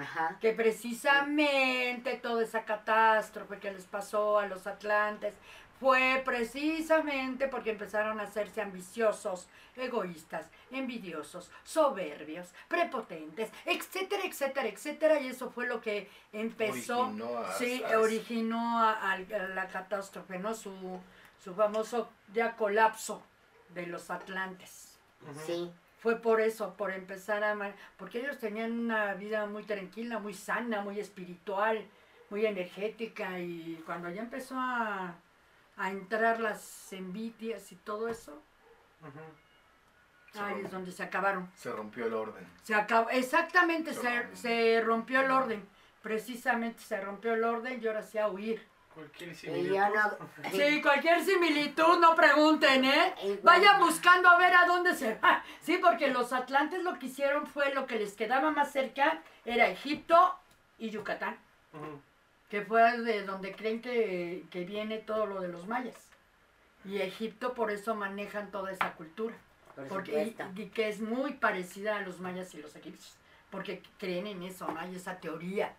[SPEAKER 5] Ajá.
[SPEAKER 1] Que precisamente toda esa catástrofe que les pasó a los atlantes fue precisamente porque empezaron a hacerse ambiciosos, egoístas, envidiosos, soberbios, prepotentes, etcétera, etcétera, etcétera. Y eso fue lo que empezó,
[SPEAKER 6] Originó a-
[SPEAKER 1] sí,
[SPEAKER 6] a-
[SPEAKER 1] originó a, la catástrofe, ¿no? Su, su famoso ya colapso de los atlantes.
[SPEAKER 5] Sí.
[SPEAKER 1] Fue por eso, por empezar a porque ellos tenían una vida muy tranquila, muy sana, muy espiritual, muy energética y cuando ya empezó a, a entrar las envidias y todo eso,
[SPEAKER 4] Ujú.
[SPEAKER 1] ahí es donde se acabaron.
[SPEAKER 6] Se rompió el orden.
[SPEAKER 1] Se acabó, exactamente, se, rompió el orden. Precisamente se rompió el orden y ahora sí a huir.
[SPEAKER 4] Cualquier similitud.
[SPEAKER 5] no...
[SPEAKER 1] Sí, cualquier similitud, no pregunten, ¿eh? Vayan buscando a ver a dónde se va. Sí, porque los atlantes lo que hicieron fue lo que les quedaba más cerca, era Egipto y Yucatán,
[SPEAKER 4] Ujú.
[SPEAKER 1] Que fue de donde creen que, que viene todo lo de los mayas. Y Egipto por eso manejan toda esa cultura.
[SPEAKER 5] Por
[SPEAKER 1] Porque, y, y que es muy parecida a los mayas y los egipcios. Porque creen en eso, ¿no? Hay esa teoría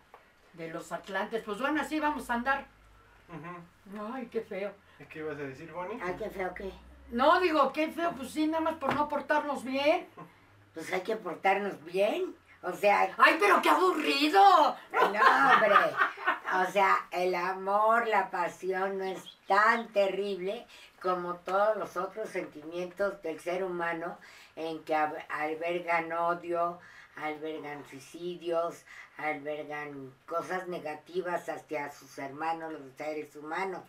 [SPEAKER 1] de los atlantes. Pues bueno, así vamos a andar.
[SPEAKER 4] Ujú.
[SPEAKER 1] Ay, qué feo.
[SPEAKER 4] ¿Y ¿Qué ibas a decir, Bonnie?
[SPEAKER 5] Ay, qué feo que...
[SPEAKER 1] No, digo, qué feo, pues sí, nada más por no portarnos bien.
[SPEAKER 5] Pues hay que portarnos bien. O sea,
[SPEAKER 1] ¡Ay, pero qué aburrido!
[SPEAKER 5] no, hombre. O sea, el amor, la pasión no es tan terrible como todos los otros sentimientos del ser humano en que albergan odio, albergan suicidios, albergan cosas negativas hacia sus hermanos, los seres humanos.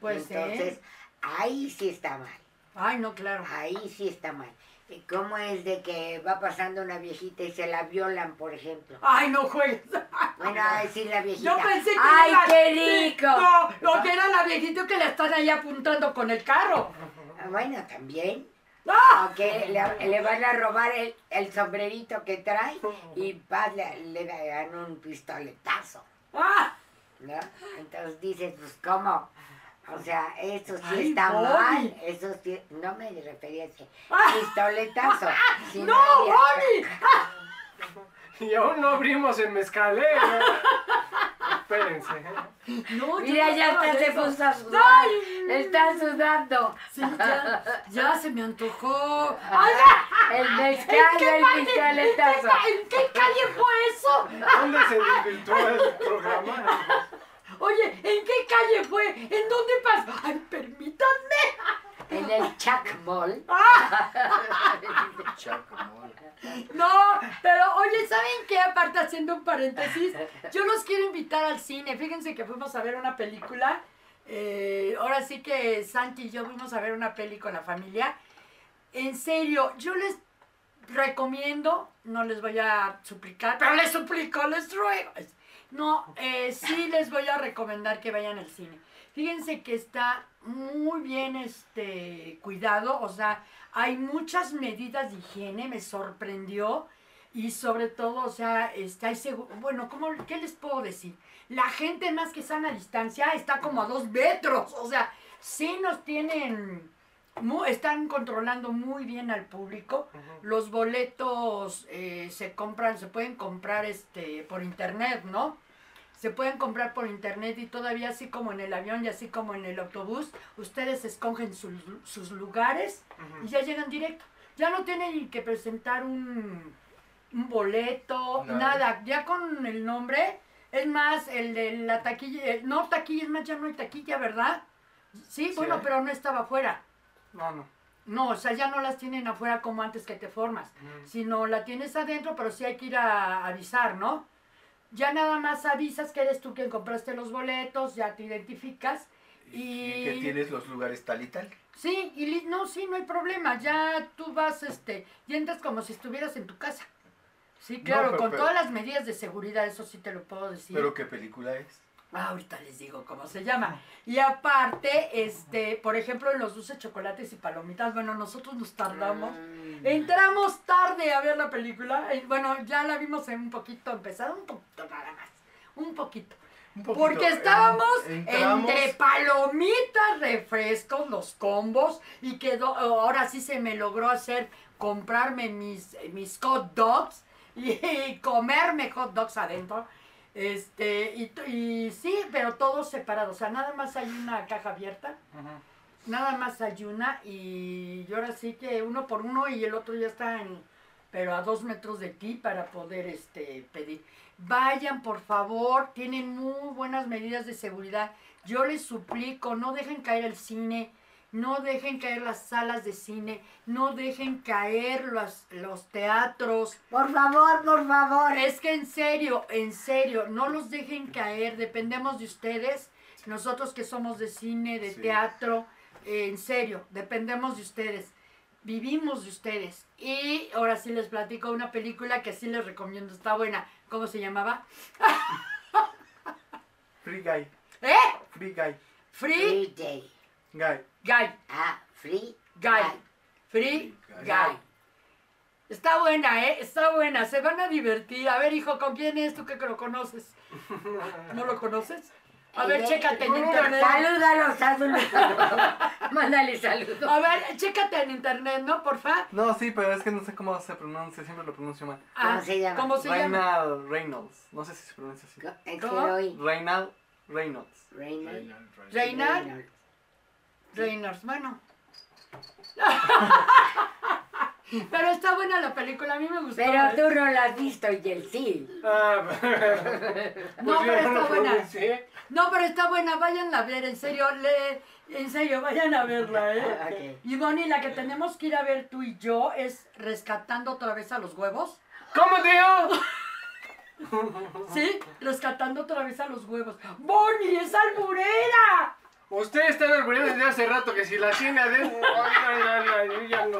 [SPEAKER 1] Pues
[SPEAKER 5] Entonces,
[SPEAKER 1] sí.
[SPEAKER 5] ahí sí está mal.
[SPEAKER 1] Ay, no, claro.
[SPEAKER 5] Ahí sí está mal. ¿Y ¿Cómo es de que va pasando una viejita y se la violan, por ejemplo?
[SPEAKER 1] Ay, no juegues.
[SPEAKER 5] Bueno, a decir la viejita.
[SPEAKER 1] Yo pensé que
[SPEAKER 5] ¡Ay,
[SPEAKER 1] era la-
[SPEAKER 5] qué rico!
[SPEAKER 1] No, lo que era la viejita que le están ahí apuntando con el carro.
[SPEAKER 5] Ah, Bueno, también.
[SPEAKER 1] ¡Ah!
[SPEAKER 5] O que le, le van a robar el, el sombrerito que trae y vas, le, le dan un pistoletazo,
[SPEAKER 1] ¡Ah!
[SPEAKER 5] ¿no? Entonces dices, pues, ¿cómo? O sea, eso sí
[SPEAKER 1] Ay,
[SPEAKER 5] está
[SPEAKER 1] Bobby.
[SPEAKER 5] mal. Eso sí, no me refería a ese
[SPEAKER 1] Ah.
[SPEAKER 5] pistoletazo.
[SPEAKER 1] ¡No, Bonnie!
[SPEAKER 4] Y aún no abrimos el mezcal, ¿eh? Espérense.
[SPEAKER 1] No,
[SPEAKER 5] Mira,
[SPEAKER 1] no
[SPEAKER 5] ya hasta
[SPEAKER 1] de
[SPEAKER 5] se puso a sudar.
[SPEAKER 1] ¡Ay!
[SPEAKER 5] Está sudando.
[SPEAKER 1] Sí, ya, ya se me antojó.
[SPEAKER 5] El
[SPEAKER 1] ¿En
[SPEAKER 5] mezcal
[SPEAKER 1] parte-
[SPEAKER 5] pistoletazo.
[SPEAKER 1] ¿En qué calle fue eso?
[SPEAKER 4] ¿Dónde se desvirtúa el programa?
[SPEAKER 1] Oye, ¿en qué calle fue? ¿En dónde pasó? Ay, permítanme.
[SPEAKER 5] En el
[SPEAKER 6] No,
[SPEAKER 1] pero oye, ¿saben qué? Aparte, haciendo un paréntesis, yo los quiero invitar al cine. Fíjense que fuimos a ver una película. eh, ahora sí que Santi y yo fuimos a ver una peli con la familia. En serio, yo les recomiendo, no les voy a suplicar, pero les suplico, les ruego. No, eh, sí les voy a recomendar que vayan al cine. Fíjense que está muy bien este cuidado, o sea, hay muchas medidas de higiene, me sorprendió y sobre todo, o sea, está segu- bueno, ¿cómo, ¿qué les puedo decir? La gente más que sana distancia está como a dos metros, o sea, sí nos tienen, están controlando muy bien al público. Los boletos eh, se compran, se pueden comprar este por internet, ¿no? Se pueden comprar por internet y todavía así como en el avión y así como en el autobús, ustedes escogen sus, sus lugares y ya llegan directo. Ya no tienen que presentar un, un boleto,
[SPEAKER 6] Nada.
[SPEAKER 1] nada. Ya con el nombre, es más, el de la taquilla, eh, no taquilla, es más, ya no hay taquilla, ¿verdad? Sí,
[SPEAKER 3] Sí
[SPEAKER 1] bueno, pero no estaba afuera.
[SPEAKER 3] No, no.
[SPEAKER 1] No, o sea, ya no las tienen afuera como antes que te formas, sino la tienes adentro, pero sí hay que ir a avisar, ¿no? Ya nada más avisas que eres tú quien compraste los boletos, ya te identificas y...
[SPEAKER 6] Y que tienes los lugares tal y tal.
[SPEAKER 1] Sí, y li- no, sí, no hay problema, ya tú vas, este, y entras como si estuvieras en tu casa. Sí,
[SPEAKER 6] No,
[SPEAKER 1] claro,
[SPEAKER 6] pero-
[SPEAKER 1] con
[SPEAKER 6] pero-
[SPEAKER 1] todas las medidas de seguridad, eso sí te lo puedo decir.
[SPEAKER 6] Pero ¿qué película es?
[SPEAKER 1] Ah, ahorita les digo cómo se llama. Y aparte, este, por ejemplo, en los dulces chocolates y palomitas, bueno, nosotros nos tardamos.
[SPEAKER 5] Mm.
[SPEAKER 1] Entramos tarde a ver la película. eh, Bueno, ya la vimos en un poquito empezada, un poquito nada más. Un poquito.
[SPEAKER 6] Un poquito,
[SPEAKER 1] Porque estábamos entre palomitas, refrescos, los combos, y quedó, ahora sí se me logró hacer comprarme mis, mis hot dogs y, comerme hot dogs adentro. Este, y, y sí, pero todos separados, o sea, nada más hay una caja abierta, nada más hay una, y yo ahora sí que uno por uno y el otro ya está en, pero a dos metros de ti para poder este, pedir. Vayan, por favor, tienen muy buenas medidas de seguridad. Yo les suplico, no dejen caer el cine. No dejen caer las salas de cine, no dejen caer los, los teatros.
[SPEAKER 5] Por favor, por favor.
[SPEAKER 1] Es que en serio, en serio, no los dejen caer, dependemos de ustedes, nosotros que somos de cine, de
[SPEAKER 6] Sí.
[SPEAKER 1] teatro, eh, en serio, dependemos de ustedes, vivimos de ustedes. Y ahora sí les platico una película que sí les recomiendo, está buena. ¿Cómo se llamaba?
[SPEAKER 3] Free Guy.
[SPEAKER 1] ¿Eh?
[SPEAKER 3] Free Guy.
[SPEAKER 1] Free
[SPEAKER 5] Free day.
[SPEAKER 3] Guy.
[SPEAKER 1] Guy.
[SPEAKER 5] Ah, free
[SPEAKER 1] Guy. Free
[SPEAKER 6] Guy.
[SPEAKER 1] Guy. Está buena, ¿eh? Está buena. Se van a divertir. A ver, hijo, ¿con quién es tú que lo conoces? ¿No lo conoces? A ver,
[SPEAKER 5] Eh,
[SPEAKER 1] chécate en
[SPEAKER 5] eh,
[SPEAKER 1] internet.
[SPEAKER 5] Salúdalo, salúdalo. Mándale saludos.
[SPEAKER 1] A ver, chécate en internet, ¿no? Porfa.
[SPEAKER 3] No, sí, pero es que no sé cómo se pronuncia, siempre lo pronuncio mal.
[SPEAKER 5] ¿Cómo se llama?
[SPEAKER 1] Ah, ¿Cómo se llama?
[SPEAKER 3] Reynald Reynolds. No sé si se pronuncia así.
[SPEAKER 5] Es que
[SPEAKER 1] ¿Cómo?
[SPEAKER 3] Reynald Reynolds.
[SPEAKER 5] Reynolds.
[SPEAKER 1] Reynald Reynolds. Bueno. Pero está buena la película, a mí me gustó.
[SPEAKER 5] Pero
[SPEAKER 1] ¿eh?
[SPEAKER 5] tú no la has visto y él sí.
[SPEAKER 4] Ah,
[SPEAKER 1] No,
[SPEAKER 4] pues
[SPEAKER 1] pero está buena. No, pero está buena, vayan a ver, en serio, le, en serio, vayan a verla, ¿eh? Y Bonnie, la que tenemos que ir a ver tú y yo es Rescatando otra vez a los huevos.
[SPEAKER 4] ¿Cómo, tío?
[SPEAKER 1] ¿Sí? Rescatando otra vez a los huevos. ¡Bonnie, es alburera!
[SPEAKER 4] Usted está albureando desde hace rato que si la tiene adentro. Ay, ay, ay, ay, yo ya no.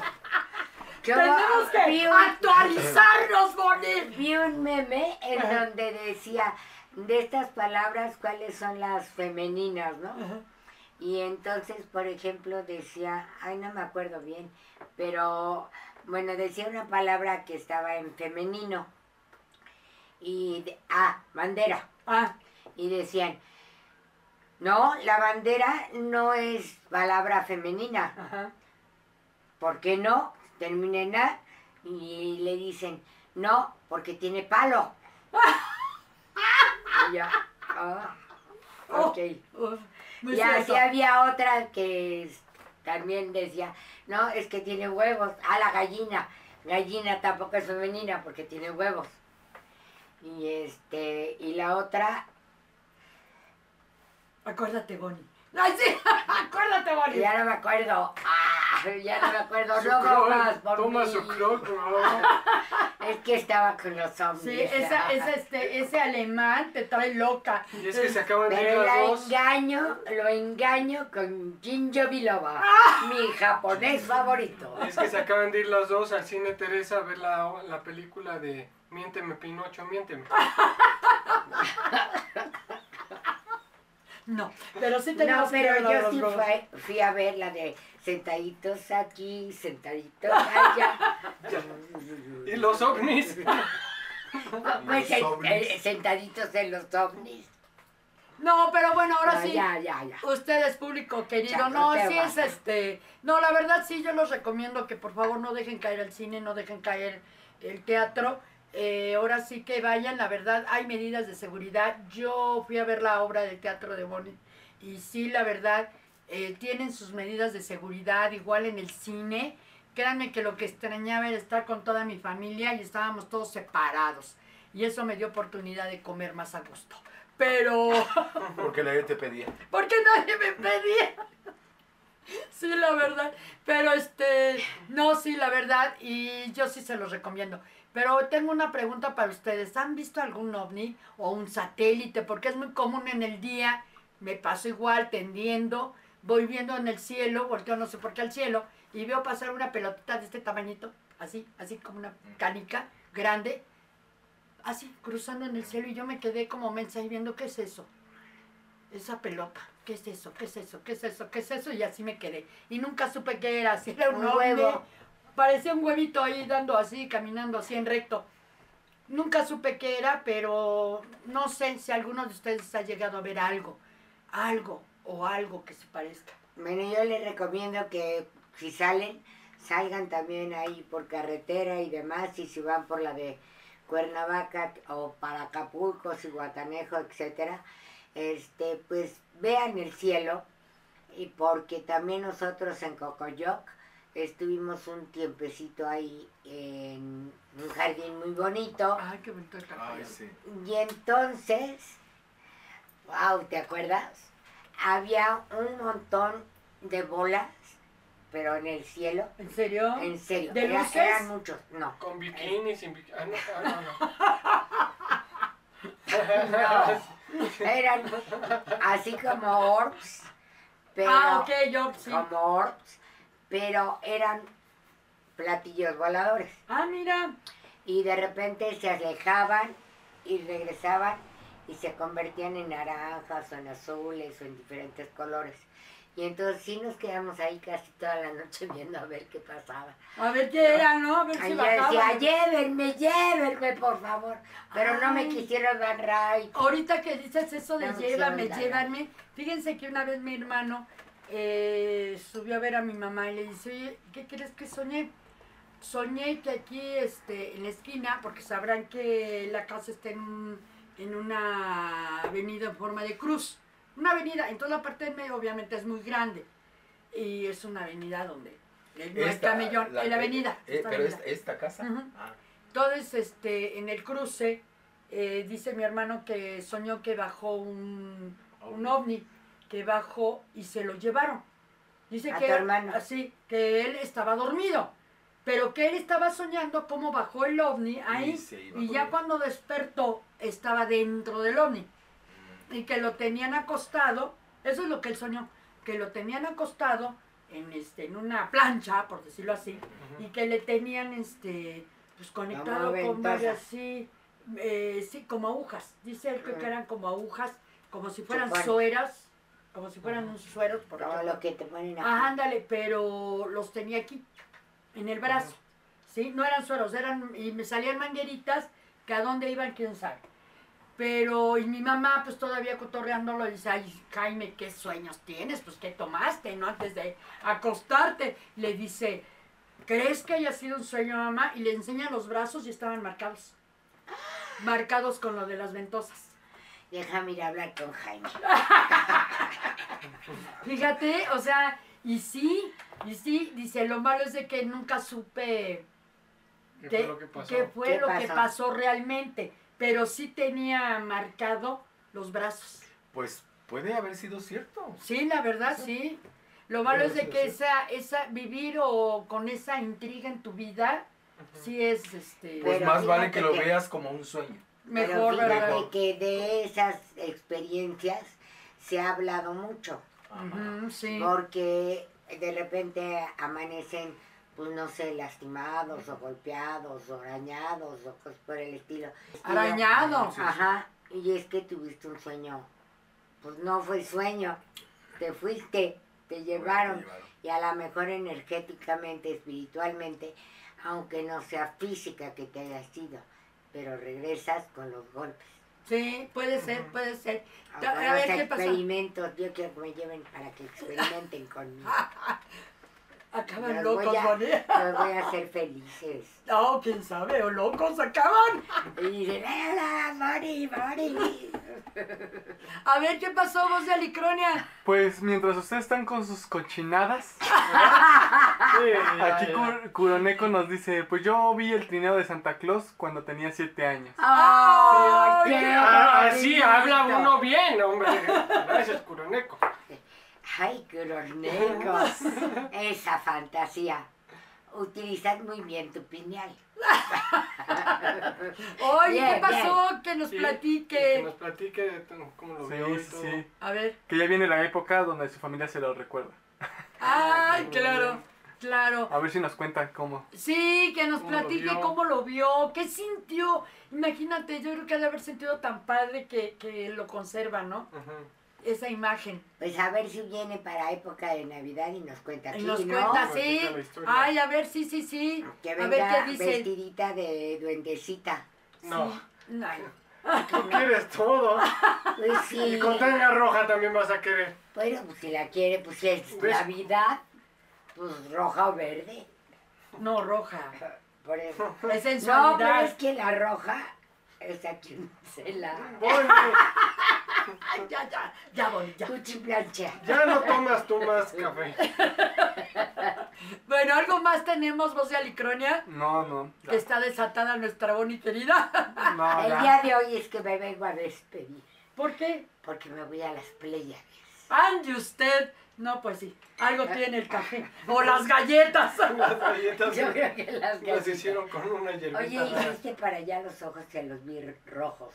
[SPEAKER 1] Tenemos que
[SPEAKER 5] vi un,
[SPEAKER 1] actualizarnos, Bonnie.
[SPEAKER 5] vi un meme en donde decía de estas palabras cuáles son las femeninas, ¿no? Y entonces, por ejemplo, decía, ay, no me acuerdo bien, pero bueno, decía una palabra que estaba en femenino. Y, de- ah, bandera.
[SPEAKER 1] Ah,
[SPEAKER 5] Y decían, no, la bandera no es palabra femenina.
[SPEAKER 1] ajá.
[SPEAKER 5] ¿Por qué no? Termina en A y le dicen, no, porque tiene palo. Y ya, ah, ok.
[SPEAKER 1] Oh,
[SPEAKER 5] Y así había otra que también decía, no, es que tiene huevos. Ah, la gallina. Gallina tampoco es femenina porque tiene huevos. Y este, y la otra,
[SPEAKER 1] Acuérdate, Bonnie. ¡Ay, sí! ¡Acuérdate, Bonnie!
[SPEAKER 5] ya no me acuerdo. Ah, ya no me acuerdo.
[SPEAKER 4] Su
[SPEAKER 5] No
[SPEAKER 4] croc,
[SPEAKER 5] más por
[SPEAKER 4] Toma
[SPEAKER 5] mí.
[SPEAKER 4] su croc.
[SPEAKER 5] Es que estaba con los zombies.
[SPEAKER 1] Sí, esa, esa, este, ese alemán te trae loca.
[SPEAKER 4] Y es que se acaban de ir las
[SPEAKER 5] la
[SPEAKER 4] dos.
[SPEAKER 5] engaño, lo engaño con Jinjo Biloba,
[SPEAKER 1] Ah.
[SPEAKER 5] mi japonés favorito.
[SPEAKER 4] Es que se acaban de ir las dos al cine Teresa a ver la, la película de Miénteme Pinocho, miénteme.
[SPEAKER 1] No, pero sí
[SPEAKER 5] No,
[SPEAKER 1] tenemos que
[SPEAKER 5] pero yo sí fui, fui a ver la de sentaditos aquí, sentaditos allá.
[SPEAKER 4] Y los ovnis.
[SPEAKER 5] Pues
[SPEAKER 6] Los
[SPEAKER 5] eh,
[SPEAKER 6] ovnis.
[SPEAKER 5] eh, sentaditos en los ovnis.
[SPEAKER 1] No, pero bueno, ahora
[SPEAKER 5] Ah,
[SPEAKER 1] sí.
[SPEAKER 5] Ya, ya, ya.
[SPEAKER 1] Ustedes, público querido,
[SPEAKER 5] Ya,
[SPEAKER 1] no,
[SPEAKER 5] no
[SPEAKER 1] sí es este. No, la verdad sí, yo los recomiendo que por favor no dejen caer el cine, no dejen caer el teatro. Eh, ahora sí que vayan, la verdad, hay medidas de seguridad. Yo fui a ver la obra de teatro de Bonnie y sí, la verdad, eh, tienen sus medidas de seguridad, igual en el cine. Créanme que lo que extrañaba era estar con toda mi familia y estábamos todos separados. Y eso me dio oportunidad de comer más a gusto. Pero...
[SPEAKER 6] Porque nadie te pedía.
[SPEAKER 1] Porque nadie me pedía. Sí, la verdad. Pero este, no, sí, la verdad. Y yo sí se los recomiendo. Pero tengo una pregunta para ustedes. ¿Han visto algún ovni o un satélite? Porque es muy común en el día. Me paso igual tendiendo. Voy viendo en el cielo, volteo no sé por qué al cielo. Y veo pasar una pelotita de este tamañito. Así, así como una canica grande. Así, cruzando en el cielo. Y yo me quedé como mensa y viendo qué es eso esa pelota, ¿qué es eso? ¿Qué es eso? ¿Qué es eso? ¿Qué es eso? Y así me quedé. Y nunca supe qué era, si era un,
[SPEAKER 5] Un
[SPEAKER 1] ovni.
[SPEAKER 5] huevo.
[SPEAKER 1] Parecía un huevito ahí dando así, caminando así en recto. Nunca supe qué era, pero no sé si alguno de ustedes ha llegado a ver algo, algo o algo que se parezca.
[SPEAKER 5] Bueno, yo les recomiendo que si salen, salgan también ahí por carretera y demás, y si van por la de Cuernavaca o para Acapulco, Cihuatanejo, etcétera, este, pues vean el cielo, y porque también nosotros en Cocoyoc estuvimos un tiempecito ahí en un jardín muy bonito,
[SPEAKER 1] Ay, qué bonito el
[SPEAKER 6] Ay,
[SPEAKER 1] Tlacoyo.
[SPEAKER 6] sí.
[SPEAKER 5] y entonces, wow, ¿te acuerdas? Había un montón de bolas pero en el cielo,
[SPEAKER 1] ¿En serio?
[SPEAKER 5] en serio.
[SPEAKER 1] ¿De
[SPEAKER 5] era-
[SPEAKER 1] luces?
[SPEAKER 5] Eran muchos, no.
[SPEAKER 4] Con bikini, sin bikini. Ah, no, ah, no, no.
[SPEAKER 5] Eran así como orbs, pero
[SPEAKER 1] ah, ok, yo sí.
[SPEAKER 5] como orbs, pero eran platillos voladores.
[SPEAKER 1] Ah, mira.
[SPEAKER 5] Y de repente se alejaban y regresaban y se convertían en naranjas o en azules o en diferentes colores. Y entonces sí nos quedamos ahí casi toda la noche viendo a ver qué pasaba.
[SPEAKER 1] A ver qué era, ¿no? A ver si
[SPEAKER 5] yo decía,
[SPEAKER 1] bajaba.
[SPEAKER 5] llévenme, llévenme, por favor. Pero no me quisieron dar ride.
[SPEAKER 1] Ahorita que dices eso de
[SPEAKER 5] No,
[SPEAKER 1] llévame, llévame, fíjense que una vez mi hermano eh, subió a ver a mi mamá y le dice, oye, ¿qué crees que soñé? Soñé que aquí, este, en la esquina, porque sabrán que la casa está en, un- en una avenida en forma de cruz. Una avenida, en toda la parte del medio obviamente es muy grande. Y es una avenida donde no camellón,
[SPEAKER 6] la-
[SPEAKER 1] en la avenida.
[SPEAKER 6] eh,
[SPEAKER 1] esta
[SPEAKER 6] pero
[SPEAKER 1] avenida.
[SPEAKER 6] esta, esta casa. Ah,
[SPEAKER 1] Entonces, este, en el cruce, eh, dice mi hermano que soñó que bajó un, un ovni, que bajó y se lo llevaron. Dice
[SPEAKER 5] A
[SPEAKER 1] que,
[SPEAKER 5] tu hermano.
[SPEAKER 1] así, que él estaba dormido, pero que él estaba soñando cómo bajó el ovni ahí
[SPEAKER 6] Y
[SPEAKER 1] ya cuando despertó estaba dentro del ovni
[SPEAKER 6] mm.
[SPEAKER 1] y que lo tenían acostado, eso es lo que él soñó, que lo tenían acostado en este en una plancha, por decirlo así, y que le tenían este pues conectado con varias sí, eh, sí, como agujas. Dice él que, que eran como agujas, como si fueran
[SPEAKER 5] Supone.
[SPEAKER 1] sueras, como si fueran un sueros, por ejemplo.
[SPEAKER 5] lo que te ponen aquí.
[SPEAKER 1] Ah, ándale, pero los tenía aquí, en el brazo. ¿Sí? No eran sueros, eran, y me salían mangueritas, que a dónde iban, quién sabe. Pero, y mi mamá, pues todavía cotorreándolo, dice, ay, Jaime, ¿qué sueños tienes? Pues, ¿qué tomaste, no? Antes de acostarte. Le dice, ¿crees que haya sido un sueño, mamá? Y le enseña los brazos y estaban marcados. Marcados con lo de las ventosas.
[SPEAKER 5] Déjame ir a hablar con Jaime.
[SPEAKER 1] Fíjate, o sea, y sí, y sí, dice, lo malo es de que nunca supe
[SPEAKER 4] ¿Qué
[SPEAKER 1] qué,
[SPEAKER 4] fue lo que pasó?
[SPEAKER 1] qué fue
[SPEAKER 5] ¿Qué
[SPEAKER 1] lo que
[SPEAKER 5] pasó?
[SPEAKER 1] pasó realmente, pero sí tenía marcado los brazos.
[SPEAKER 6] Pues puede haber sido cierto.
[SPEAKER 1] Sí, la verdad, sí. Lo malo es de que esa, esa, vivir o con esa intriga en tu vida, sí es, este,
[SPEAKER 6] Pues
[SPEAKER 5] Pero
[SPEAKER 6] más vale que lo
[SPEAKER 5] que-
[SPEAKER 6] veas como un sueño.
[SPEAKER 1] mejor,
[SPEAKER 5] Pero
[SPEAKER 1] ¿verdad?
[SPEAKER 5] fíjate que de esas experiencias se ha hablado mucho.
[SPEAKER 1] Sí.
[SPEAKER 5] Porque de repente amanecen, pues no sé, lastimados o golpeados o arañados o cosas por el estilo.
[SPEAKER 1] Arañados.
[SPEAKER 5] Ajá. Y es que tuviste un sueño. Pues no fue sueño. Te fuiste, te llevaron. Y a lo mejor energéticamente, espiritualmente, aunque no sea física que te haya sido, pero regresas con los golpes.
[SPEAKER 1] Sí, puede ser, puede ser.
[SPEAKER 5] Ahora
[SPEAKER 1] A ver qué pasa.
[SPEAKER 5] experimentos, yo quiero que me lleven para que experimenten conmigo.
[SPEAKER 1] Acaban
[SPEAKER 5] Los
[SPEAKER 1] locos,
[SPEAKER 5] voy a-
[SPEAKER 1] María.
[SPEAKER 5] Los voy a hacer felices.
[SPEAKER 1] No, quién sabe, o locos acaban.
[SPEAKER 5] Y dicen, ¡Ela, Mori, Mori!
[SPEAKER 1] A ver qué pasó, voz de Alicronia.
[SPEAKER 3] Pues mientras ustedes están con sus cochinadas,
[SPEAKER 4] Sí, ya,
[SPEAKER 3] aquí
[SPEAKER 4] ya.
[SPEAKER 3] Cur- Kuroneko nos dice, pues yo vi el trineo de Santa Claus cuando tenía 7 años.
[SPEAKER 5] ¡Ay, qué
[SPEAKER 4] Ah, así
[SPEAKER 5] bonito!
[SPEAKER 4] habla uno bien, hombre. Gracias, Curoneco.
[SPEAKER 5] ¡Ay, Curoneco! Esa fantasía. Utilizas muy bien tu pineal.
[SPEAKER 1] Oye,
[SPEAKER 5] Bien,
[SPEAKER 1] ¿qué pasó? Que nos
[SPEAKER 4] Sí,
[SPEAKER 1] platique.
[SPEAKER 4] Que nos platique de cómo lo vio y
[SPEAKER 3] Sí, sí,
[SPEAKER 4] todo.
[SPEAKER 3] sí.
[SPEAKER 1] A ver.
[SPEAKER 3] Que ya viene la época donde su familia se lo recuerda.
[SPEAKER 1] Ay, claro, claro.
[SPEAKER 3] A ver si nos cuentan cómo.
[SPEAKER 1] Sí, que nos
[SPEAKER 4] ¿Cómo lo
[SPEAKER 1] platique
[SPEAKER 4] vio?
[SPEAKER 1] cómo lo vio, qué sintió. Imagínate, yo creo que ha de haber sentido tan padre que, que lo conserva, ¿no?
[SPEAKER 4] Ujú.
[SPEAKER 1] Esa imagen.
[SPEAKER 5] Pues a ver si viene para época de Navidad y nos cuenta
[SPEAKER 1] Y nos
[SPEAKER 5] ¿no?
[SPEAKER 1] cuenta, sí. Ay, a ver, sí, sí, sí.
[SPEAKER 5] Que
[SPEAKER 1] A
[SPEAKER 5] venga
[SPEAKER 1] ver qué dice.
[SPEAKER 5] vestidita de duendecita.
[SPEAKER 4] No,
[SPEAKER 1] Ay,
[SPEAKER 4] tú quieres todo.
[SPEAKER 5] Pues sí.
[SPEAKER 4] Y con tanga roja también vas a querer.
[SPEAKER 5] Bueno, pues si la quiere, pues si es
[SPEAKER 4] ¿Ves?
[SPEAKER 5] Navidad, pues roja o verde.
[SPEAKER 1] no, roja.
[SPEAKER 5] Por eso.
[SPEAKER 1] Es
[SPEAKER 5] No, pero
[SPEAKER 1] sensualidad.
[SPEAKER 5] es que la roja es aquí se la
[SPEAKER 4] Bueno,
[SPEAKER 1] Ay, ya, ya, ya, Bonnie, ya.
[SPEAKER 4] ya no tomas tú más café.
[SPEAKER 1] Bueno, algo más tenemos, voz de Alicronia,
[SPEAKER 3] No, no.
[SPEAKER 1] que está desatada nuestra Bonnie querida.
[SPEAKER 3] No,
[SPEAKER 5] El
[SPEAKER 3] ya.
[SPEAKER 5] día de hoy es que me vengo a despedir,
[SPEAKER 1] ¿Por qué?
[SPEAKER 5] porque me voy a las Pléyades.
[SPEAKER 1] Ande usted, No, pues sí, algo tiene el café. O las galletas.
[SPEAKER 4] Las galletas
[SPEAKER 5] Yo creo que las
[SPEAKER 4] las
[SPEAKER 5] galletas.
[SPEAKER 4] hicieron con una hierbita.
[SPEAKER 5] Oye, hiciste para allá los ojos que los vi rojos.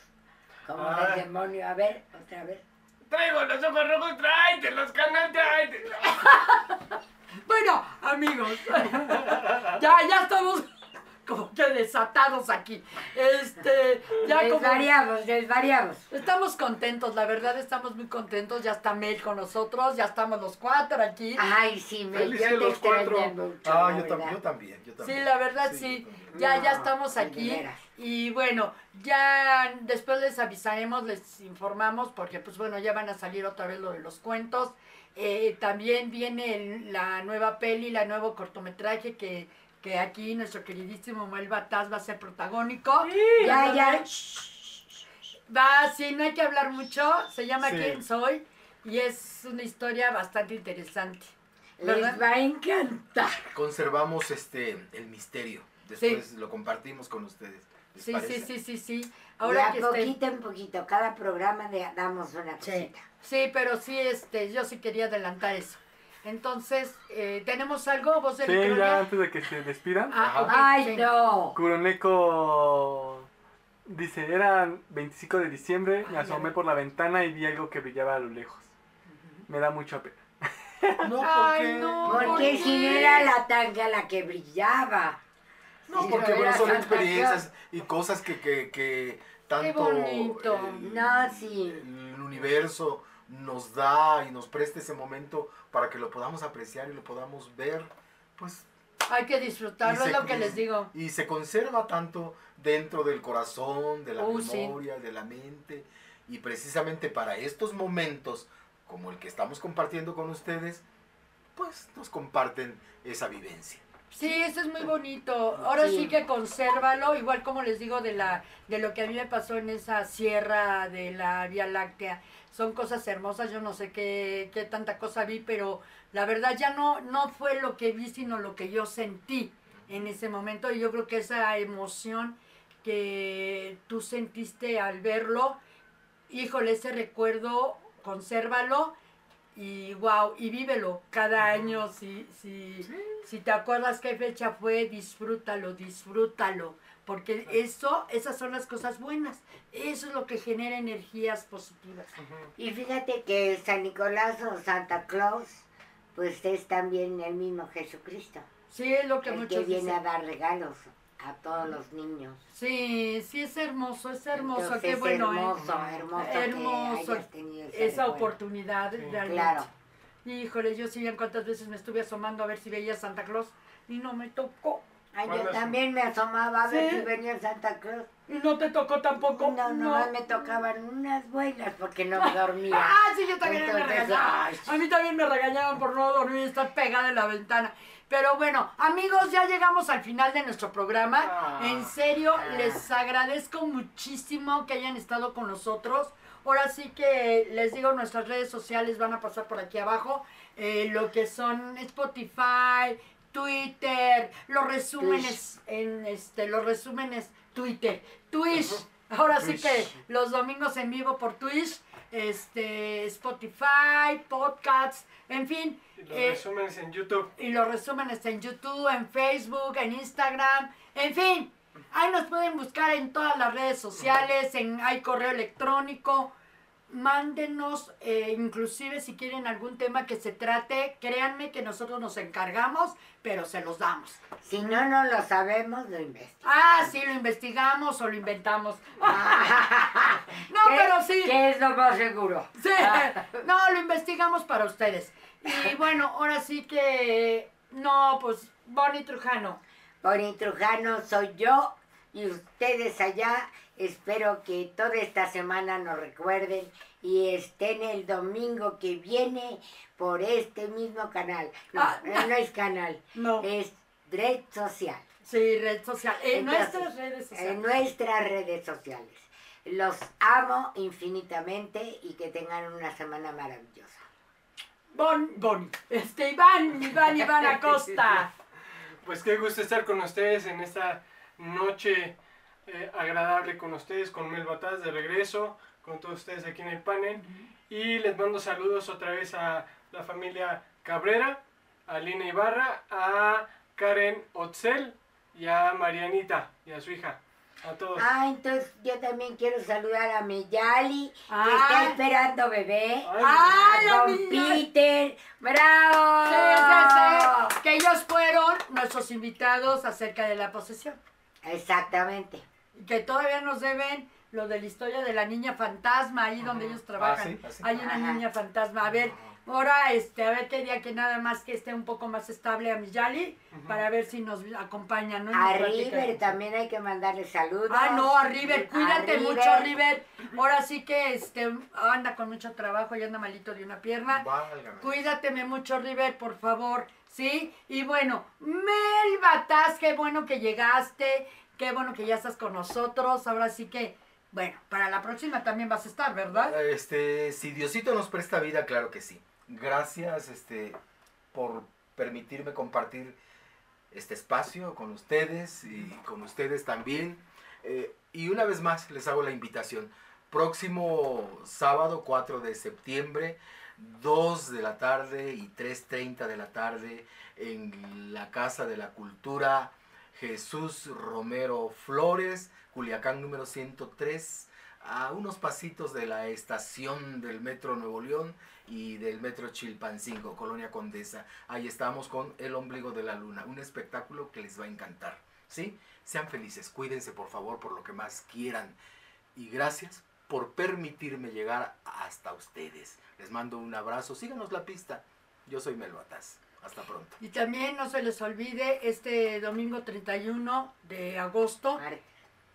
[SPEAKER 5] Como
[SPEAKER 4] Ah.
[SPEAKER 5] el demonio. A ver, otra vez.
[SPEAKER 4] Traigo los ojos rojos, tráete los canales, tráete.
[SPEAKER 1] Bueno, amigos, ya, ya estamos como que desatados aquí. Este, ya como...
[SPEAKER 5] Desvariamos, desvariamos.
[SPEAKER 1] Estamos contentos, la verdad estamos muy contentos. Ya está Mel con nosotros, ya estamos los cuatro aquí.
[SPEAKER 5] Ay, sí, me
[SPEAKER 4] Felices
[SPEAKER 5] yo te
[SPEAKER 4] los cuatro.
[SPEAKER 5] mucho.
[SPEAKER 6] Ah, yo, tam-
[SPEAKER 5] verdad.
[SPEAKER 6] yo también, yo
[SPEAKER 1] Sí,
[SPEAKER 6] también.
[SPEAKER 1] la verdad
[SPEAKER 6] Sí,
[SPEAKER 1] sí.
[SPEAKER 6] también.
[SPEAKER 1] Ya, ya estamos aquí. Y bueno, ya después les avisaremos, les informamos, porque pues bueno, ya van a salir otra vez lo de los cuentos. Eh, también viene el- la nueva peli, la nuevo cortometraje que, que aquí nuestro queridísimo Mael Bataz va a ser protagónico.
[SPEAKER 5] Ya, ya.
[SPEAKER 1] Va, sí, no hay que hablar mucho. Se llama
[SPEAKER 3] Sí.
[SPEAKER 1] ¿Quién soy? Y es una historia bastante interesante.
[SPEAKER 5] Les va a encantar.
[SPEAKER 6] Conservamos este el misterio. Después lo compartimos con ustedes. ¿Les
[SPEAKER 1] Sí, sí,
[SPEAKER 6] parece?
[SPEAKER 1] sí, sí, sí.
[SPEAKER 5] Ahora
[SPEAKER 1] Ahora que esté...
[SPEAKER 5] poquito en poquito, cada programa de- damos una cosita.
[SPEAKER 1] sí, pero sí, este, yo sí quería adelantar eso. Entonces, eh, ¿tenemos algo? ¿Vos
[SPEAKER 3] Sí, ya antes de que se despidan.
[SPEAKER 1] Ah,
[SPEAKER 5] Ay,
[SPEAKER 1] sí.
[SPEAKER 5] no.
[SPEAKER 3] Kuroneko dice, era 25 de diciembre, me asomé por la ventana y vi algo que brillaba a lo lejos. Me da mucha pena.
[SPEAKER 6] No,
[SPEAKER 1] Ay,
[SPEAKER 6] porque,
[SPEAKER 1] no.
[SPEAKER 5] Porque
[SPEAKER 1] ¿por
[SPEAKER 5] si no era la tanga la que brillaba.
[SPEAKER 6] No, porque
[SPEAKER 5] no
[SPEAKER 6] bueno, son experiencias y cosas que, que, que tanto el-
[SPEAKER 5] No, sí.
[SPEAKER 6] el universo nos da y nos presta ese momento para que lo podamos apreciar y lo podamos ver, pues
[SPEAKER 1] Hay que disfrutarlo,
[SPEAKER 6] se-
[SPEAKER 1] es lo que les digo.
[SPEAKER 6] Y se conserva tanto dentro del corazón, de la
[SPEAKER 1] Uh, sí.
[SPEAKER 6] memoria, de la mente. Y precisamente para estos momentos, como el que estamos compartiendo con ustedes, pues nos comparten esa vivencia.
[SPEAKER 1] Sí, eso es muy bonito. Ahora sí.
[SPEAKER 5] Sí.
[SPEAKER 1] que consérvalo, igual como les digo de la de lo que a mí me pasó en esa sierra de la Vía Láctea. Son cosas hermosas, yo no sé qué, qué tanta cosa vi, pero la verdad ya no, no fue lo que vi, sino lo que yo sentí en ese momento. Y yo creo que esa emoción que tú sentiste al verlo, híjole, ese recuerdo, consérvalo y wow, y vívelo cada año, si, si, si te acuerdas qué fecha fue, disfrútalo, disfrútalo, porque eso, esas son las cosas buenas, eso es lo que genera energías positivas.
[SPEAKER 5] Y fíjate que San Nicolás o Santa Claus, pues es también el mismo Jesucristo.
[SPEAKER 1] Sí, es lo que
[SPEAKER 5] el que
[SPEAKER 1] muchos
[SPEAKER 5] viene a dar regalos a todos los niños.
[SPEAKER 1] Sí, sí es hermoso, es hermoso,
[SPEAKER 5] Entonces,
[SPEAKER 1] qué bueno, ¿eh?
[SPEAKER 5] hermoso, hermoso,
[SPEAKER 1] Hermoso
[SPEAKER 5] que hayas tenido
[SPEAKER 1] esa
[SPEAKER 5] recuerdo.
[SPEAKER 1] oportunidad
[SPEAKER 4] Sí.
[SPEAKER 1] realmente.
[SPEAKER 5] Claro.
[SPEAKER 1] Híjole, yo sí, cuántas veces me estuve asomando a ver si veía Santa Claus y no me tocó.
[SPEAKER 5] Ay, yo también me asomaba a ver
[SPEAKER 1] Sí.
[SPEAKER 5] si venía Santa Claus.
[SPEAKER 1] Y no te tocó tampoco.
[SPEAKER 5] No, nomás me tocaban unas buenas porque no me dormía.
[SPEAKER 1] Ah, sí, yo también me regañaban.
[SPEAKER 5] ay.
[SPEAKER 1] A mí también me regañaban por no dormir y estar pegada en la ventana. Pero bueno, amigos, ya llegamos al final de nuestro programa.
[SPEAKER 4] Ah.
[SPEAKER 1] En serio, les agradezco muchísimo que hayan estado con nosotros. Ahora sí que les digo, nuestras redes sociales van a pasar por aquí abajo. Eh, lo que son Spotify, Twitter, los resúmenes en este, los resúmenes Twitter, Twitch. Ahora sí que los domingos en vivo por Twitch, este, Spotify, podcasts, en fin.
[SPEAKER 4] Y los
[SPEAKER 1] eh,
[SPEAKER 4] resúmenes en YouTube.
[SPEAKER 1] y los resúmenes en YouTube, en Facebook, en Instagram, en fin. Ahí nos pueden buscar en todas las redes sociales, en hay correo electrónico. Mándenos, eh, inclusive si quieren algún tema que se trate, créanme que nosotros nos encargamos, pero se los damos.
[SPEAKER 5] Si no, no lo sabemos, lo investigamos.
[SPEAKER 1] Ah, sí, lo investigamos o lo inventamos. No,
[SPEAKER 5] ¿Qué-
[SPEAKER 1] pero sí.
[SPEAKER 5] ¿Qué es lo más seguro?
[SPEAKER 1] Sí, no, lo investigamos para ustedes. Y bueno, ahora sí que, no, pues, Bonnie Trujano.
[SPEAKER 5] Bonnie Trujano soy yo y ustedes allá. Espero que toda esta semana nos recuerden y estén el domingo que viene por este mismo canal. No,
[SPEAKER 1] Ah.
[SPEAKER 5] no es canal,
[SPEAKER 1] No.
[SPEAKER 5] es red social.
[SPEAKER 1] Sí, red social. En
[SPEAKER 5] Entonces,
[SPEAKER 1] nuestras redes sociales.
[SPEAKER 5] En nuestras redes sociales. Los amo infinitamente y que tengan una semana maravillosa.
[SPEAKER 1] Bon, Bon. Este, Iván, Iván, Iván Acosta.
[SPEAKER 4] Pues qué gusto estar con ustedes en esta noche eh, agradable con ustedes, con Mel Bataz de regreso, con todos ustedes aquí en el panel. Y les mando saludos otra vez a, la familia Cabrera, a Lina Ibarra, a Karen Otzel y a Marianita y a su hija. A todos.
[SPEAKER 5] Ah, entonces yo también quiero saludar a Meyali, que
[SPEAKER 1] Ah.
[SPEAKER 5] está esperando bebé.
[SPEAKER 4] Ay,
[SPEAKER 1] ¡Ay, la
[SPEAKER 5] Con
[SPEAKER 1] niña!
[SPEAKER 5] Peter. ¡Bravo!
[SPEAKER 1] Sí, sí, sí. Que ellos fueron nuestros invitados acerca de la posesión.
[SPEAKER 5] Exactamente.
[SPEAKER 1] Y que todavía nos deben lo de la historia de la niña fantasma, ahí donde ellos trabajan.
[SPEAKER 6] sí, ah, sí.
[SPEAKER 1] Hay una
[SPEAKER 5] Ajá.
[SPEAKER 1] niña fantasma. A ver, ahora, este, a ver qué día que nada más que esté un poco más estable a Miyali, para ver si nos acompañan. ¿no?
[SPEAKER 5] A. River también hay que mandarle saludos.
[SPEAKER 1] Ah, no, a River, cuídate
[SPEAKER 5] A
[SPEAKER 1] mucho, River. Ahora sí que este anda con mucho trabajo y anda malito de una pierna.
[SPEAKER 6] Válgame.
[SPEAKER 1] Cuídateme mucho, River, por favor. ¿Sí? Y bueno, Mel Batas, qué bueno que llegaste. Qué bueno que ya estás con nosotros. Ahora sí que, bueno, para la próxima también vas a estar, ¿verdad?
[SPEAKER 6] Este, si Diosito nos presta vida, claro que sí. Gracias, este, por permitirme compartir este espacio con ustedes y con ustedes también. Eh, y una vez más les hago la invitación. Próximo sábado 4 de septiembre, 2 de la tarde y 3.30 de la tarde en la Casa de la Cultura Jesús Romero Flores, Culiacán número 103, a unos pasitos de la estación del Metro Nuevo León y del Metro Chilpancingo, Colonia Condesa. Ahí estamos con El Ombligo de la Luna, un espectáculo que les va a encantar. ¿Sí? Sean felices, cuídense por favor por lo que más quieran. Y gracias por permitirme llegar hasta ustedes. Les mando un abrazo, síganos la pista. Yo soy Melo Ataz. Hasta pronto.
[SPEAKER 1] Y también no se les olvide este domingo 31 de agosto,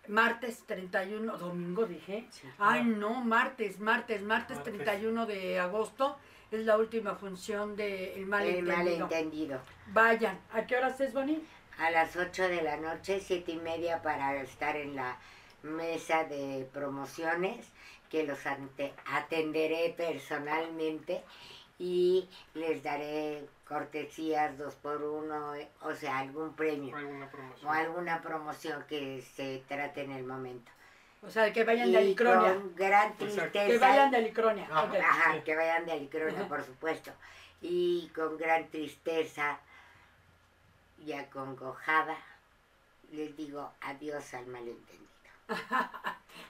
[SPEAKER 1] martes 31, domingo dije.
[SPEAKER 5] Sí.
[SPEAKER 1] Ay, no, martes, martes, martes
[SPEAKER 4] Martes.
[SPEAKER 1] 31 de agosto es la última función de El
[SPEAKER 5] El
[SPEAKER 1] Malentendido.
[SPEAKER 5] malentendido.
[SPEAKER 1] Vayan, ¿a qué horas es, Bonnie?
[SPEAKER 5] A las 8 de la noche, siete y media para estar en la mesa de promociones que los ante- atenderé personalmente y les daré cortesías dos por uno, o sea, algún premio
[SPEAKER 4] alguna promoción.
[SPEAKER 5] o alguna promoción que se trate en el momento.
[SPEAKER 1] O sea, que vayan de Alicronia.
[SPEAKER 5] con gran tristeza.
[SPEAKER 1] Que vayan de Alicronia.
[SPEAKER 6] Ah.
[SPEAKER 1] ok.
[SPEAKER 5] Ajá,
[SPEAKER 4] Sí.
[SPEAKER 5] que vayan de Alicronia, por supuesto. Y con gran tristeza y acongojada, les digo adiós al malentendido.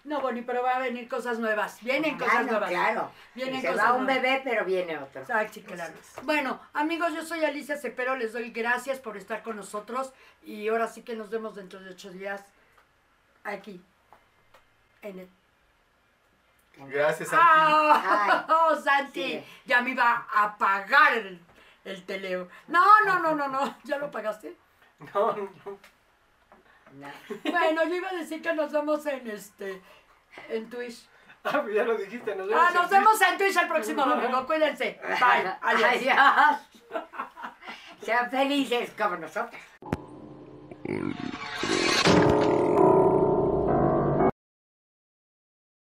[SPEAKER 1] No, Bonnie, pero va a venir cosas nuevas. Vienen cosas
[SPEAKER 5] Ah,
[SPEAKER 1] nuevas.
[SPEAKER 5] claro.
[SPEAKER 1] Vienen
[SPEAKER 5] Se
[SPEAKER 1] cosas
[SPEAKER 5] va un
[SPEAKER 1] nuevas.
[SPEAKER 5] bebé, pero viene otro.
[SPEAKER 1] Ay, sí, claro. Bueno, amigos, yo soy Alicia Cepero, les doy gracias por estar con nosotros y ahora sí que nos vemos dentro de ocho días aquí. En el...
[SPEAKER 6] Gracias, Santi.
[SPEAKER 1] ¡Ah! ¡Oh, Santi!
[SPEAKER 5] Sí.
[SPEAKER 1] Ya me iba a pagar el, el teleo. No, no, no, no, no. ¿Ya lo pagaste?
[SPEAKER 4] No, no.
[SPEAKER 5] No.
[SPEAKER 1] Bueno, yo iba a decir que nos vemos en este en Twitch.
[SPEAKER 4] Ah, pues ya lo dijiste, nos vemos.
[SPEAKER 1] Ah,
[SPEAKER 4] en
[SPEAKER 1] nos vemos en Twitch el próximo domingo. Cuídense. Bye. Adiós.
[SPEAKER 5] Adiós. Sean felices como nosotros.